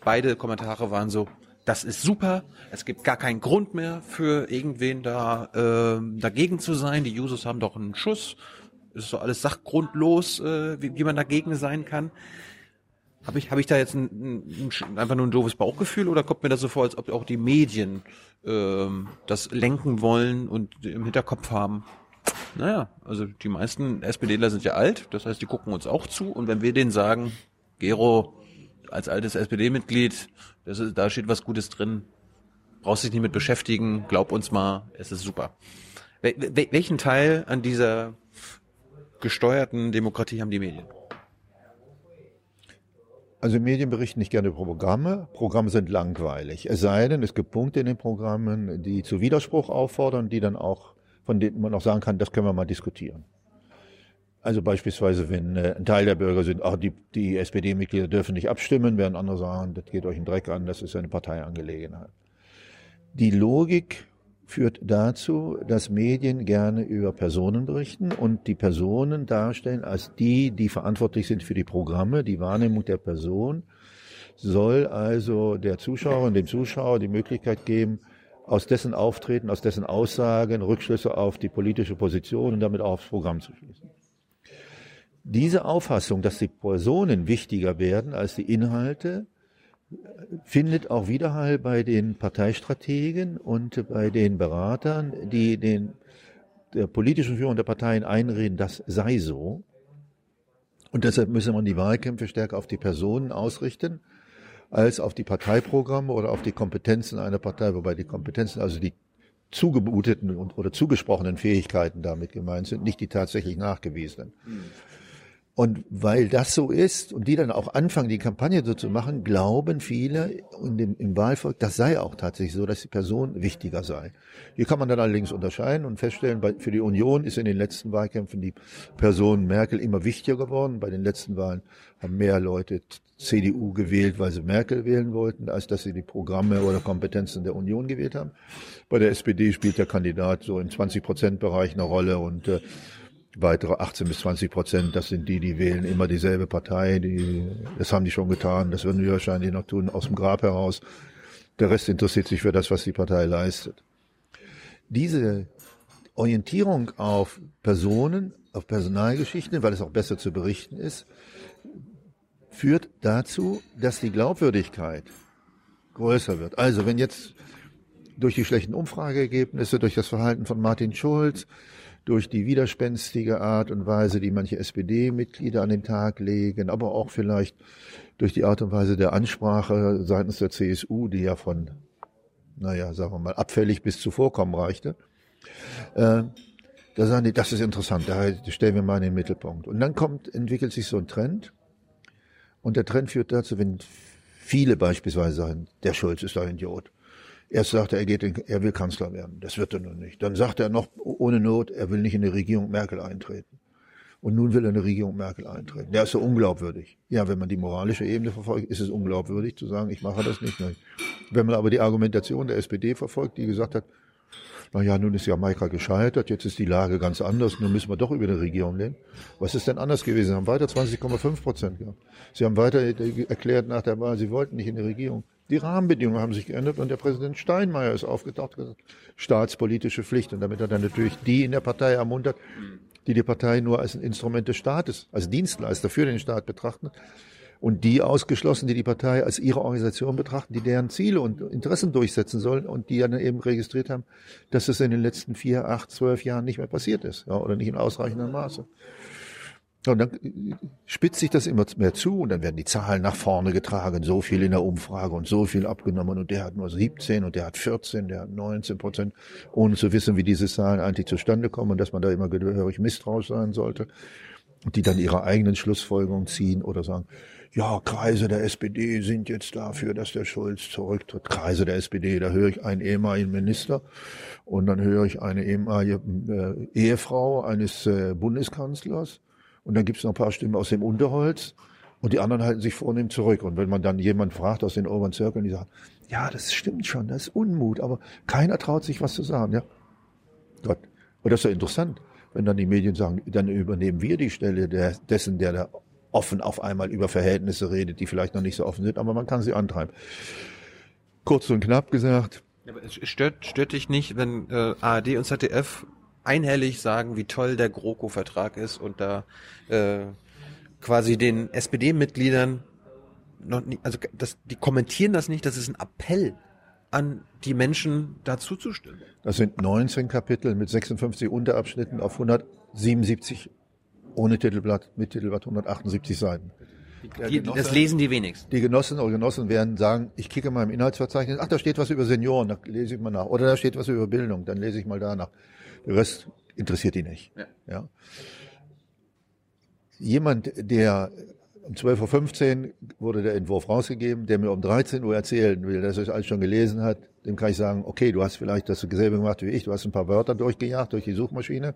beide Kommentare waren so, das ist super, es gibt gar keinen Grund mehr für irgendwen da äh, dagegen zu sein, die Users haben doch einen Schuss, ist doch alles sachgrundlos, äh, wie, wie man dagegen sein kann. Habe ich, hab ich da jetzt ein, ein, einfach nur ein doofes Bauchgefühl oder kommt mir das so vor, als ob auch die Medien ähm, das lenken wollen und im Hinterkopf haben? Naja, also die meisten SPDler sind ja alt, das heißt, die gucken uns auch zu. Und wenn wir denen sagen, Gero, als altes SPD-Mitglied, da steht was Gutes drin, brauchst dich nicht mit beschäftigen, glaub uns mal, es ist super. Wel welchen Teil an dieser gesteuerten Demokratie haben die Medien? Also Medien berichten nicht gerne über Programme. Programme sind langweilig. Es sei denn, es gibt Punkte in den Programmen, die zu Widerspruch auffordern, die dann auch, von denen man auch sagen kann, das können wir mal diskutieren. Also beispielsweise, wenn äh, ein Teil der Bürger sind, ach, die, die SPD-Mitglieder dürfen nicht abstimmen, während andere sagen, das geht euch einen Dreck an, das ist eine Parteiangelegenheit. Die Logik führt dazu, dass Medien gerne über Personen berichten und die Personen darstellen als die, die verantwortlich sind für die Programme. Die Wahrnehmung der Person soll also der Zuschauerin, dem Zuschauer die Möglichkeit geben, aus dessen Auftreten, aus dessen Aussagen Rückschlüsse auf die politische Position und damit auch aufs Programm zu schließen. Diese Auffassung, dass die Personen wichtiger werden als die Inhalte, findet auch Widerhall bei den Parteistrategen und bei den Beratern, die den der politischen Führung der Parteien einreden, das sei so. Und deshalb müsse man die Wahlkämpfe stärker auf die Personen ausrichten, als auf die Parteiprogramme oder auf die Kompetenzen einer Partei, wobei die Kompetenzen, also die zugebuteten oder zugesprochenen Fähigkeiten damit gemeint sind, nicht die tatsächlich nachgewiesenen. Mhm. Und weil das so ist und die dann auch anfangen, die Kampagne so zu machen, glauben viele und im, im, Wahlvolk, das sei auch tatsächlich so, dass die Person wichtiger sei. Hier kann man dann allerdings unterscheiden und feststellen, bei, für die Union ist in den letzten Wahlkämpfen die Person Merkel immer wichtiger geworden. Bei den letzten Wahlen haben mehr Leute CDU gewählt, weil sie Merkel wählen wollten, als dass sie die Programme oder Kompetenzen der Union gewählt haben. Bei der SPD spielt der Kandidat so im 20 Prozent Bereich eine Rolle und äh, weitere 18 bis 20 Prozent, das sind die, die wählen immer dieselbe Partei. Die, das haben die schon getan. Das würden wir wahrscheinlich noch tun aus dem Grab heraus. Der Rest interessiert sich für das, was die Partei leistet. Diese Orientierung auf Personen, auf Personalgeschichten, weil es auch besser zu berichten ist, führt dazu, dass die Glaubwürdigkeit größer wird. Also wenn jetzt durch die schlechten Umfrageergebnisse, durch das Verhalten von Martin Schulz, durch die widerspenstige Art und Weise, die manche SPD-Mitglieder an den Tag legen, aber auch vielleicht durch die Art und Weise der Ansprache seitens der CSU, die ja von naja, sagen wir mal, abfällig bis zu Vorkommen reichte. Äh, da sagen die, das ist interessant, da stellen wir mal in den Mittelpunkt. Und dann kommt, entwickelt sich so ein Trend. Und der Trend führt dazu, wenn viele beispielsweise sagen, der Schulz ist ein Idiot. Erst sagt er, er, geht in, er will Kanzler werden. Das wird er noch nicht. Dann sagt er noch ohne Not, er will nicht in die Regierung Merkel eintreten. Und nun will er in die Regierung Merkel eintreten. Der ist so unglaubwürdig. Ja, wenn man die moralische Ebene verfolgt, ist es unglaubwürdig zu sagen, ich mache das nicht. Wenn man aber die Argumentation der SPD verfolgt, die gesagt hat, na ja, nun ist Jamaika gescheitert, jetzt ist die Lage ganz anders, nun müssen wir doch über eine Regierung reden. Was ist denn anders gewesen? Sie haben weiter 20,5 Prozent gehabt. Sie haben weiter erklärt nach der Wahl, sie wollten nicht in die Regierung. Die Rahmenbedingungen haben sich geändert und der Präsident Steinmeier ist aufgetaucht, gesagt, staatspolitische Pflicht. Und damit hat er natürlich die in der Partei ermuntert, die die Partei nur als ein Instrument des Staates, als Dienstleister für den Staat betrachten und die ausgeschlossen, die die Partei als ihre Organisation betrachten, die deren Ziele und Interessen durchsetzen sollen und die dann eben registriert haben, dass es in den letzten vier, acht, zwölf Jahren nicht mehr passiert ist ja, oder nicht in ausreichendem Maße. Und dann spitzt sich das immer mehr zu und dann werden die Zahlen nach vorne getragen, so viel in der Umfrage und so viel abgenommen und der hat nur 17 und der hat 14, der hat 19 Prozent, ohne zu wissen, wie diese Zahlen eigentlich zustande kommen und dass man da immer gehörig misstrauisch sein sollte. Und die dann ihre eigenen Schlussfolgerungen ziehen oder sagen, ja, Kreise der SPD sind jetzt dafür, dass der Schulz zurücktritt. Kreise der SPD, da höre ich einen ehemaligen Minister und dann höre ich eine ehemalige äh, Ehefrau eines äh, Bundeskanzlers und dann gibt es noch ein paar Stimmen aus dem Unterholz und die anderen halten sich vornehm zurück. Und wenn man dann jemand fragt aus den oberen Zirkeln, die sagen, ja, das stimmt schon, das ist Unmut, aber keiner traut sich was zu sagen. Ja, Gott. Und das ist ja interessant, wenn dann die Medien sagen, dann übernehmen wir die Stelle der, dessen, der da offen auf einmal über Verhältnisse redet, die vielleicht noch nicht so offen sind, aber man kann sie antreiben. Kurz und knapp gesagt. Aber es stört, stört dich nicht, wenn äh, ARD und ZDF einhellig sagen, wie toll der GroKo-Vertrag ist und da äh, quasi den SPD-Mitgliedern noch nicht, also das, die kommentieren das nicht, das ist ein Appell an die Menschen dazu zu stimmen. Das sind 19 Kapitel mit 56 Unterabschnitten auf 177 ohne Titelblatt, mit Titelblatt 178 Seiten. Die, Genosse, das lesen die wenigsten. Die Genossen oder Genossen werden sagen, ich kicke mal im Inhaltsverzeichnis, ach, da steht was über Senioren, da lese ich mal nach. Oder da steht was über Bildung, dann lese ich mal danach. Der Rest interessiert ihn nicht. Ja. ja. Jemand, der um 12.15 Uhr wurde der Entwurf rausgegeben, der mir um 13 Uhr erzählen will, dass er es alles schon gelesen hat, dem kann ich sagen, okay, du hast vielleicht das dasselbe gemacht wie ich, du hast ein paar Wörter durchgejagt durch die Suchmaschine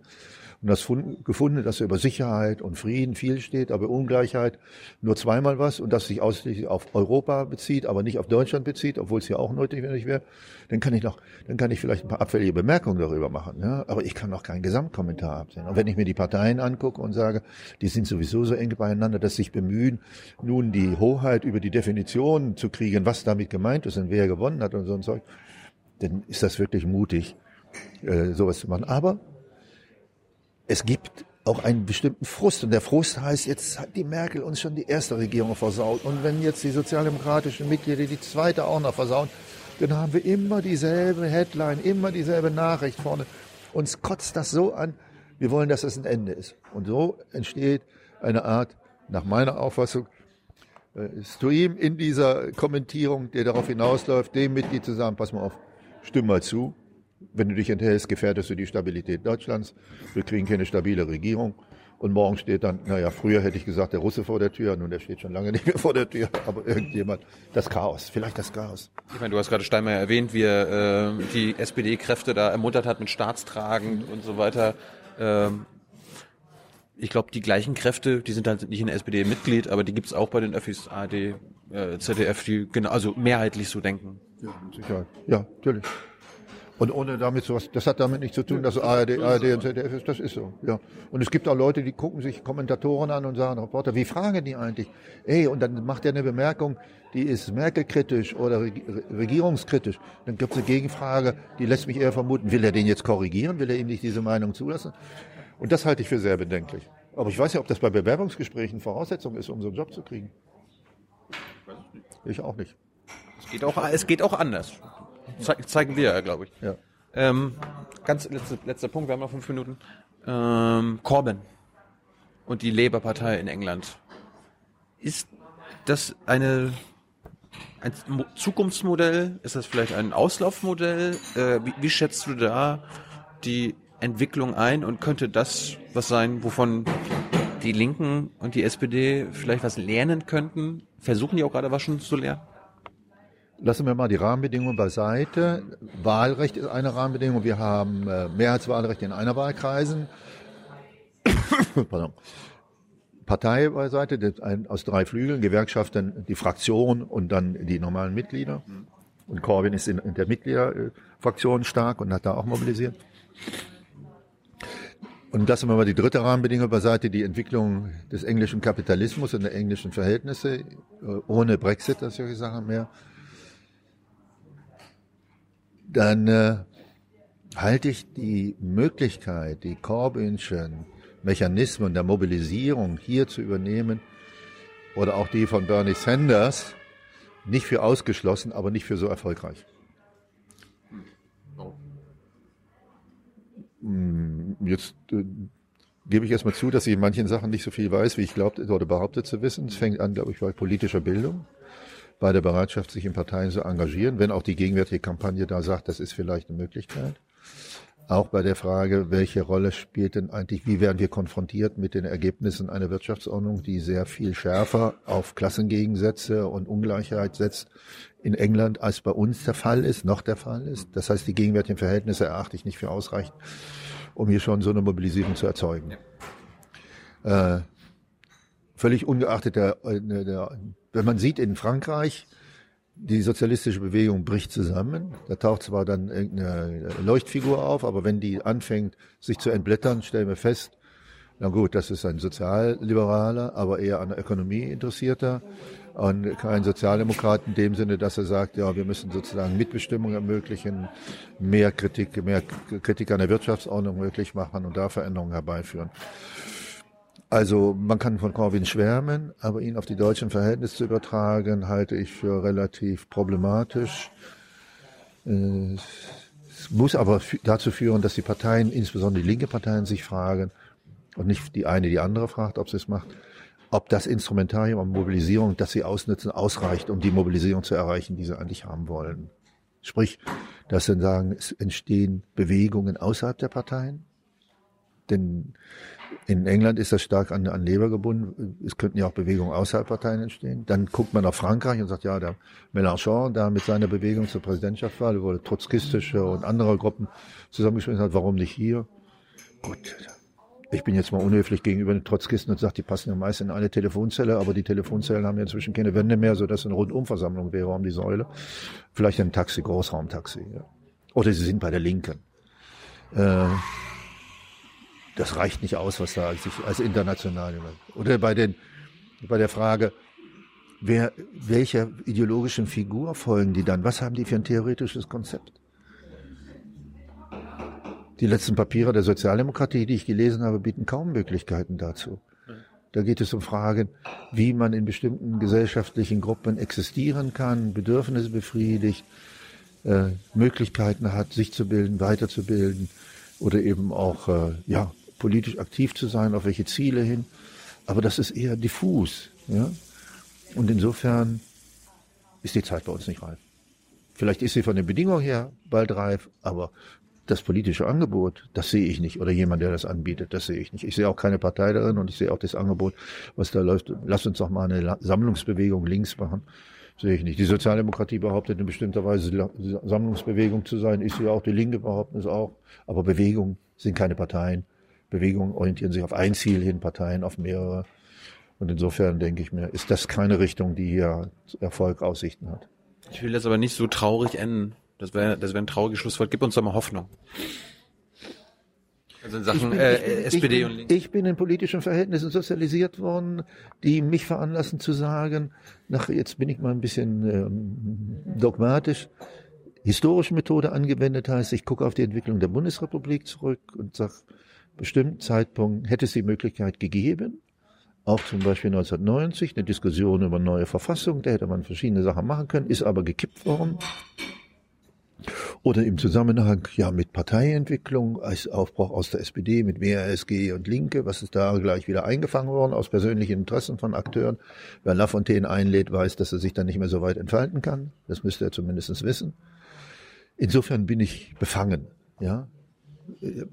und hast gefunden, dass über Sicherheit und Frieden viel steht, aber Ungleichheit nur zweimal was und das sich ausschließlich auf Europa bezieht, aber nicht auf Deutschland bezieht, obwohl es ja auch notwendig wäre, dann kann ich noch, dann kann ich vielleicht ein paar abfällige Bemerkungen darüber machen, ja? aber ich kann noch keinen Gesamtkommentar absehen. Und wenn ich mir die Parteien angucke und sage, die sind sowieso so eng beieinander, dass sich bemühen, nun die Hoheit über die Definition zu kriegen, was damit gemeint ist und wer gewonnen hat und so ein Zeug, dann ist das wirklich mutig, äh, sowas zu machen. Aber es gibt auch einen bestimmten Frust. Und der Frust heißt, jetzt hat die Merkel uns schon die erste Regierung versaut. Und wenn jetzt die sozialdemokratischen Mitglieder die zweite auch noch versauen, dann haben wir immer dieselbe Headline, immer dieselbe Nachricht vorne. Uns kotzt das so an, wir wollen, dass es ein Ende ist. Und so entsteht eine Art, nach meiner Auffassung, äh, Stream in dieser Kommentierung, der darauf hinausläuft, dem Mitglied zu sagen, pass mal auf, stimm mal zu, wenn du dich enthältst, gefährdest du die Stabilität Deutschlands. Wir kriegen keine stabile Regierung. Und morgen steht dann, naja, früher hätte ich gesagt, der Russe vor der Tür, nun der steht schon lange nicht mehr vor der Tür, aber irgendjemand, das Chaos, vielleicht das Chaos. Ich meine, du hast gerade Steinmeier erwähnt, wie er äh, die SPD-Kräfte da ermuntert hat mit Staatstragen und so weiter. Ähm, ich glaube, die gleichen Kräfte, die sind halt nicht in der SPD Mitglied, aber die gibt es auch bei den Öffis, ARD, äh, ZDF, die genau, also mehrheitlich so denken. Ja, sicher. Ja, natürlich. Und ohne damit sowas, das hat damit nichts zu tun, dass ARD, ARD und ZDF ist, das ist so, ja. Und es gibt auch Leute, die gucken sich Kommentatoren an und sagen, Reporter, wie fragen die eigentlich? Ey, und dann macht er eine Bemerkung, die ist Merkel-kritisch oder regierungskritisch. Dann gibt es eine Gegenfrage, die lässt mich eher vermuten, will er den jetzt korrigieren? Will er ihm nicht diese Meinung zulassen? Und das halte ich für sehr bedenklich. Aber ich weiß ja, ob das bei Bewerbungsgesprächen Voraussetzung ist, um so einen Job zu kriegen. Ich auch nicht. Es geht auch, es geht auch anders. Ze zeigen wir ja, glaube ich. Ja. Ähm, ganz letzter, letzter Punkt, wir haben noch fünf Minuten. Ähm, Corbyn und die Labour-Partei in England. Ist das eine, ein Zukunftsmodell? Ist das vielleicht ein Auslaufmodell? Äh, wie, wie schätzt du da die Entwicklung ein und könnte das was sein, wovon die Linken und die SPD vielleicht was lernen könnten? Versuchen die auch gerade was schon zu lernen? Lassen wir mal die Rahmenbedingungen beiseite. Wahlrecht ist eine Rahmenbedingung. Wir haben äh, Mehrheitswahlrecht in einer Wahlkreisen. Pardon. Partei beiseite, aus drei Flügeln, Gewerkschaften, die Fraktion und dann die normalen Mitglieder. Und Corbyn ist in, der Mitgliederfraktion stark und hat da auch mobilisiert. Und lassen wir mal die dritte Rahmenbedingung beiseite, die Entwicklung des englischen Kapitalismus und der englischen Verhältnisse, äh, ohne Brexit, das solche Sachen mehr dann äh, halte ich die Möglichkeit, die Corbynschen Mechanismen der Mobilisierung hier zu übernehmen oder auch die von Bernie Sanders nicht für ausgeschlossen, aber nicht für so erfolgreich. Hm, jetzt äh, gebe ich erstmal zu, dass ich in manchen Sachen nicht so viel weiß, wie ich glaubte oder behauptet zu wissen. Es fängt an, glaube ich, bei politischer Bildung bei der Bereitschaft, sich in Parteien zu engagieren, wenn auch die gegenwärtige Kampagne da sagt, das ist vielleicht eine Möglichkeit. Auch bei der Frage, welche Rolle spielt denn eigentlich, wie werden wir konfrontiert mit den Ergebnissen einer Wirtschaftsordnung, die sehr viel schärfer auf Klassengegensätze und Ungleichheit setzt in England, als bei uns der Fall ist, noch der Fall ist. Das heißt, die gegenwärtigen Verhältnisse erachte ich nicht für ausreichend, um hier schon so eine Mobilisierung zu erzeugen. Äh, völlig ungeachtet der, der, wenn man sieht in Frankreich, die sozialistische Bewegung bricht zusammen. Da taucht zwar dann irgendeine Leuchtfigur auf, aber wenn die anfängt, sich zu entblättern, stellen wir fest, na gut, das ist ein Sozialliberaler, aber eher an der Ökonomie interessierter und kein Sozialdemokrat in dem Sinne, dass er sagt, ja, wir müssen sozusagen Mitbestimmung ermöglichen, mehr Kritik, mehr Kritik an der Wirtschaftsordnung möglich machen und da Veränderungen herbeiführen. Also man kann von Corwin schwärmen, aber ihn auf die deutschen Verhältnisse zu übertragen, halte ich für relativ problematisch. Es muss aber dazu führen, dass die Parteien, insbesondere die linke Parteien, sich fragen, und nicht die eine die andere fragt, ob sie es macht, ob das Instrumentarium an Mobilisierung, das sie ausnutzen, ausreicht, um die Mobilisierung zu erreichen, die sie eigentlich haben wollen. Sprich, dass sie sagen, es entstehen Bewegungen außerhalb der Parteien. Denn in England ist das stark an, an Leber gebunden. Es könnten ja auch Bewegungen außerhalb Parteien entstehen. Dann guckt man auf Frankreich und sagt, ja, der Mélenchon, da mit seiner Bewegung zur Präsidentschaftswahl, wo trotzkistische und andere Gruppen zusammengeschmissen hat, warum nicht hier? Gut, ich bin jetzt mal unhöflich gegenüber den Trotzkisten und sage, die passen ja meist in eine Telefonzelle, aber die Telefonzellen haben ja inzwischen keine Wände mehr, sodass eine Rundumversammlung wäre um die Säule. Vielleicht ein Taxi, Großraumtaxi. Ja. Oder sie sind bei der Linken. Äh, das reicht nicht aus, was da sich als international oder bei den bei der Frage, wer welcher ideologischen Figur folgen die dann? Was haben die für ein theoretisches Konzept? Die letzten Papiere der Sozialdemokratie, die ich gelesen habe, bieten kaum Möglichkeiten dazu. Da geht es um Fragen, wie man in bestimmten gesellschaftlichen Gruppen existieren kann, Bedürfnisse befriedigt, äh, Möglichkeiten hat, sich zu bilden, weiterzubilden oder eben auch äh, ja politisch aktiv zu sein, auf welche Ziele hin. Aber das ist eher diffus. Ja? Und insofern ist die Zeit bei uns nicht reif. Vielleicht ist sie von den Bedingungen her bald reif, aber das politische Angebot, das sehe ich nicht. Oder jemand, der das anbietet, das sehe ich nicht. Ich sehe auch keine Partei darin und ich sehe auch das Angebot, was da läuft. Lass uns doch mal eine Sammlungsbewegung links machen. Sehe ich nicht. Die Sozialdemokratie behauptet in bestimmter Weise Sammlungsbewegung zu sein. Ich sehe auch, die Linke behaupten es auch. Aber Bewegungen sind keine Parteien. Bewegungen orientieren sich auf ein Ziel hin, Parteien auf mehrere. Und insofern denke ich mir, ist das keine Richtung, die hier Erfolg Aussichten hat. Ich will das aber nicht so traurig enden. Das wäre das wäre ein trauriges Schlusswort. Gib uns doch mal Hoffnung. Also in Sachen bin, äh, bin, SPD bin, und Links. Ich bin in politischen Verhältnissen sozialisiert worden, die mich veranlassen zu sagen, nach jetzt bin ich mal ein bisschen ähm, dogmatisch, historische Methode angewendet heißt, ich gucke auf die Entwicklung der Bundesrepublik zurück und sage, bestimmten Zeitpunkt hätte es die Möglichkeit gegeben, auch zum Beispiel 1990, eine Diskussion über neue Verfassung, da hätte man verschiedene Sachen machen können, ist aber gekippt worden. Oder im Zusammenhang ja mit Parteientwicklung, als Aufbruch aus der SPD mit mehr SG und Linke, was ist da gleich wieder eingefangen worden aus persönlichen Interessen von Akteuren. Wer Lafontaine einlädt, weiß, dass er sich dann nicht mehr so weit entfalten kann. Das müsste er zumindest wissen. Insofern bin ich befangen, ja.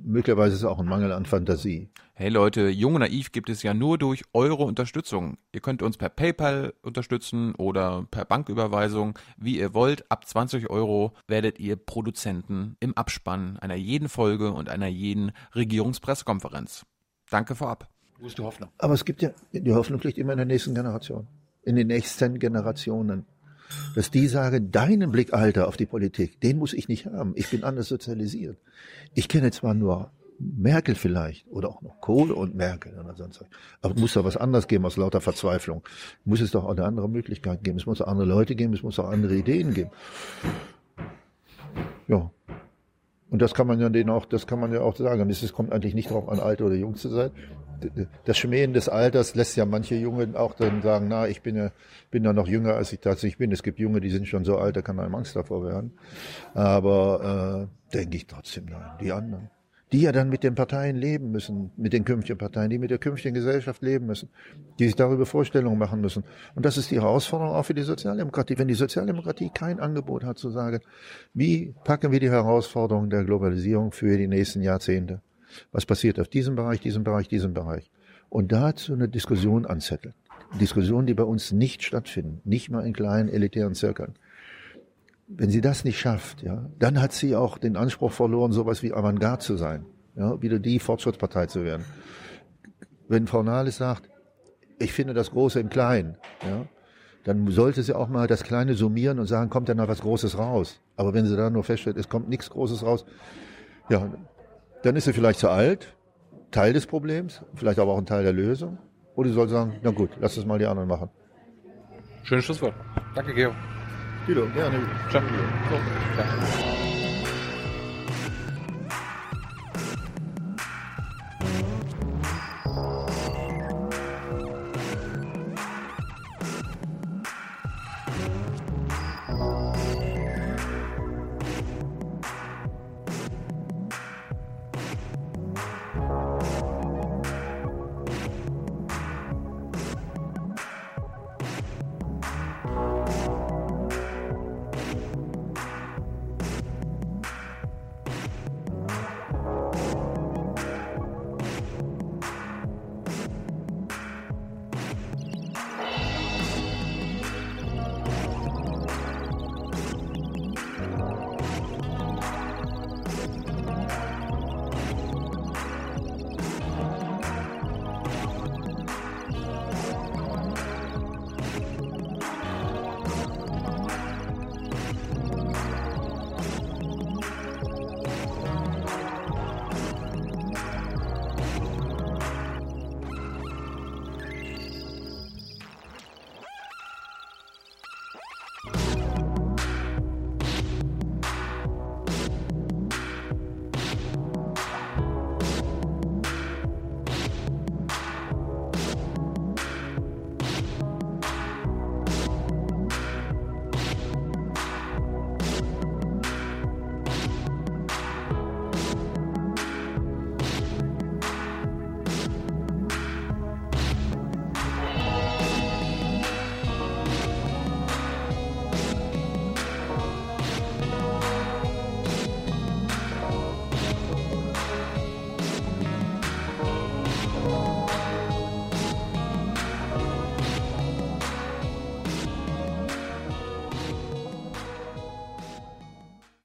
Möglicherweise ist es auch ein Mangel an Fantasie. Hey Leute, Jung und Naiv gibt es ja nur durch eure Unterstützung. Ihr könnt uns per PayPal unterstützen oder per Banküberweisung, wie ihr wollt. Ab 20 Euro werdet ihr Produzenten im Abspann einer jeden Folge und einer jeden Regierungspressekonferenz. Danke vorab. Wo ist die Hoffnung? Aber es gibt ja, die Hoffnung liegt immer in der nächsten Generation. In den nächsten Generationen dass die sagen, deinen Blick, Alter, auf die Politik, den muss ich nicht haben. Ich bin anders sozialisiert. Ich kenne zwar nur Merkel vielleicht oder auch noch Kohle und Merkel oder sonst was. Aber muss da was anderes geben aus lauter Verzweiflung. Muss es doch auch eine andere Möglichkeit geben. Es muss auch andere Leute geben, es muss auch andere Ideen geben. Ja. Und das kann man ja denen auch, das kann man ja auch sagen. Es kommt eigentlich nicht darauf an, alt oder jung zu sein das Schmähen des Alters lässt ja manche Jungen auch dann sagen, na, ich bin ja, bin ja noch jünger, als ich tatsächlich bin. Es gibt Junge, die sind schon so alt, da kann einem Angst davor werden. Aber äh, denke ich trotzdem, nein, die anderen. Die ja dann mit den Parteien leben müssen, mit den künftigen Parteien, die mit der künftigen Gesellschaft leben müssen, die sich darüber Vorstellungen machen müssen. Und das ist die Herausforderung auch für die Sozialdemokratie. Wenn die Sozialdemokratie kein Angebot hat zu sagen, wie packen wir die Herausforderungen der Globalisierung für die nächsten Jahrzehnte? Was passiert auf diesem Bereich, diesem Bereich, diesem Bereich? Und dazu eine Diskussion anzetteln. Diskussionen, die bei uns nicht stattfinden, nicht mal in kleinen elitären Zirkeln. Wenn sie das nicht schafft, ja, dann hat sie auch den Anspruch verloren, sowas wie Avantgarde zu sein, ja, wieder die Fortschrittspartei zu werden. Wenn Frau Nahles sagt, ich finde das Große im Kleinen, ja, dann sollte sie auch mal das Kleine summieren und sagen, kommt da noch was Großes raus. Aber wenn sie da nur feststellt, es kommt nichts Großes raus, ja, dann ist sie vielleicht zu alt, Teil des Problems, vielleicht aber auch ein Teil der Lösung. Oder sie soll sagen, na gut, lass es mal die anderen machen. Schönes Schlusswort. Danke, Geo. Guido, gerne. Ciao. So. Ja.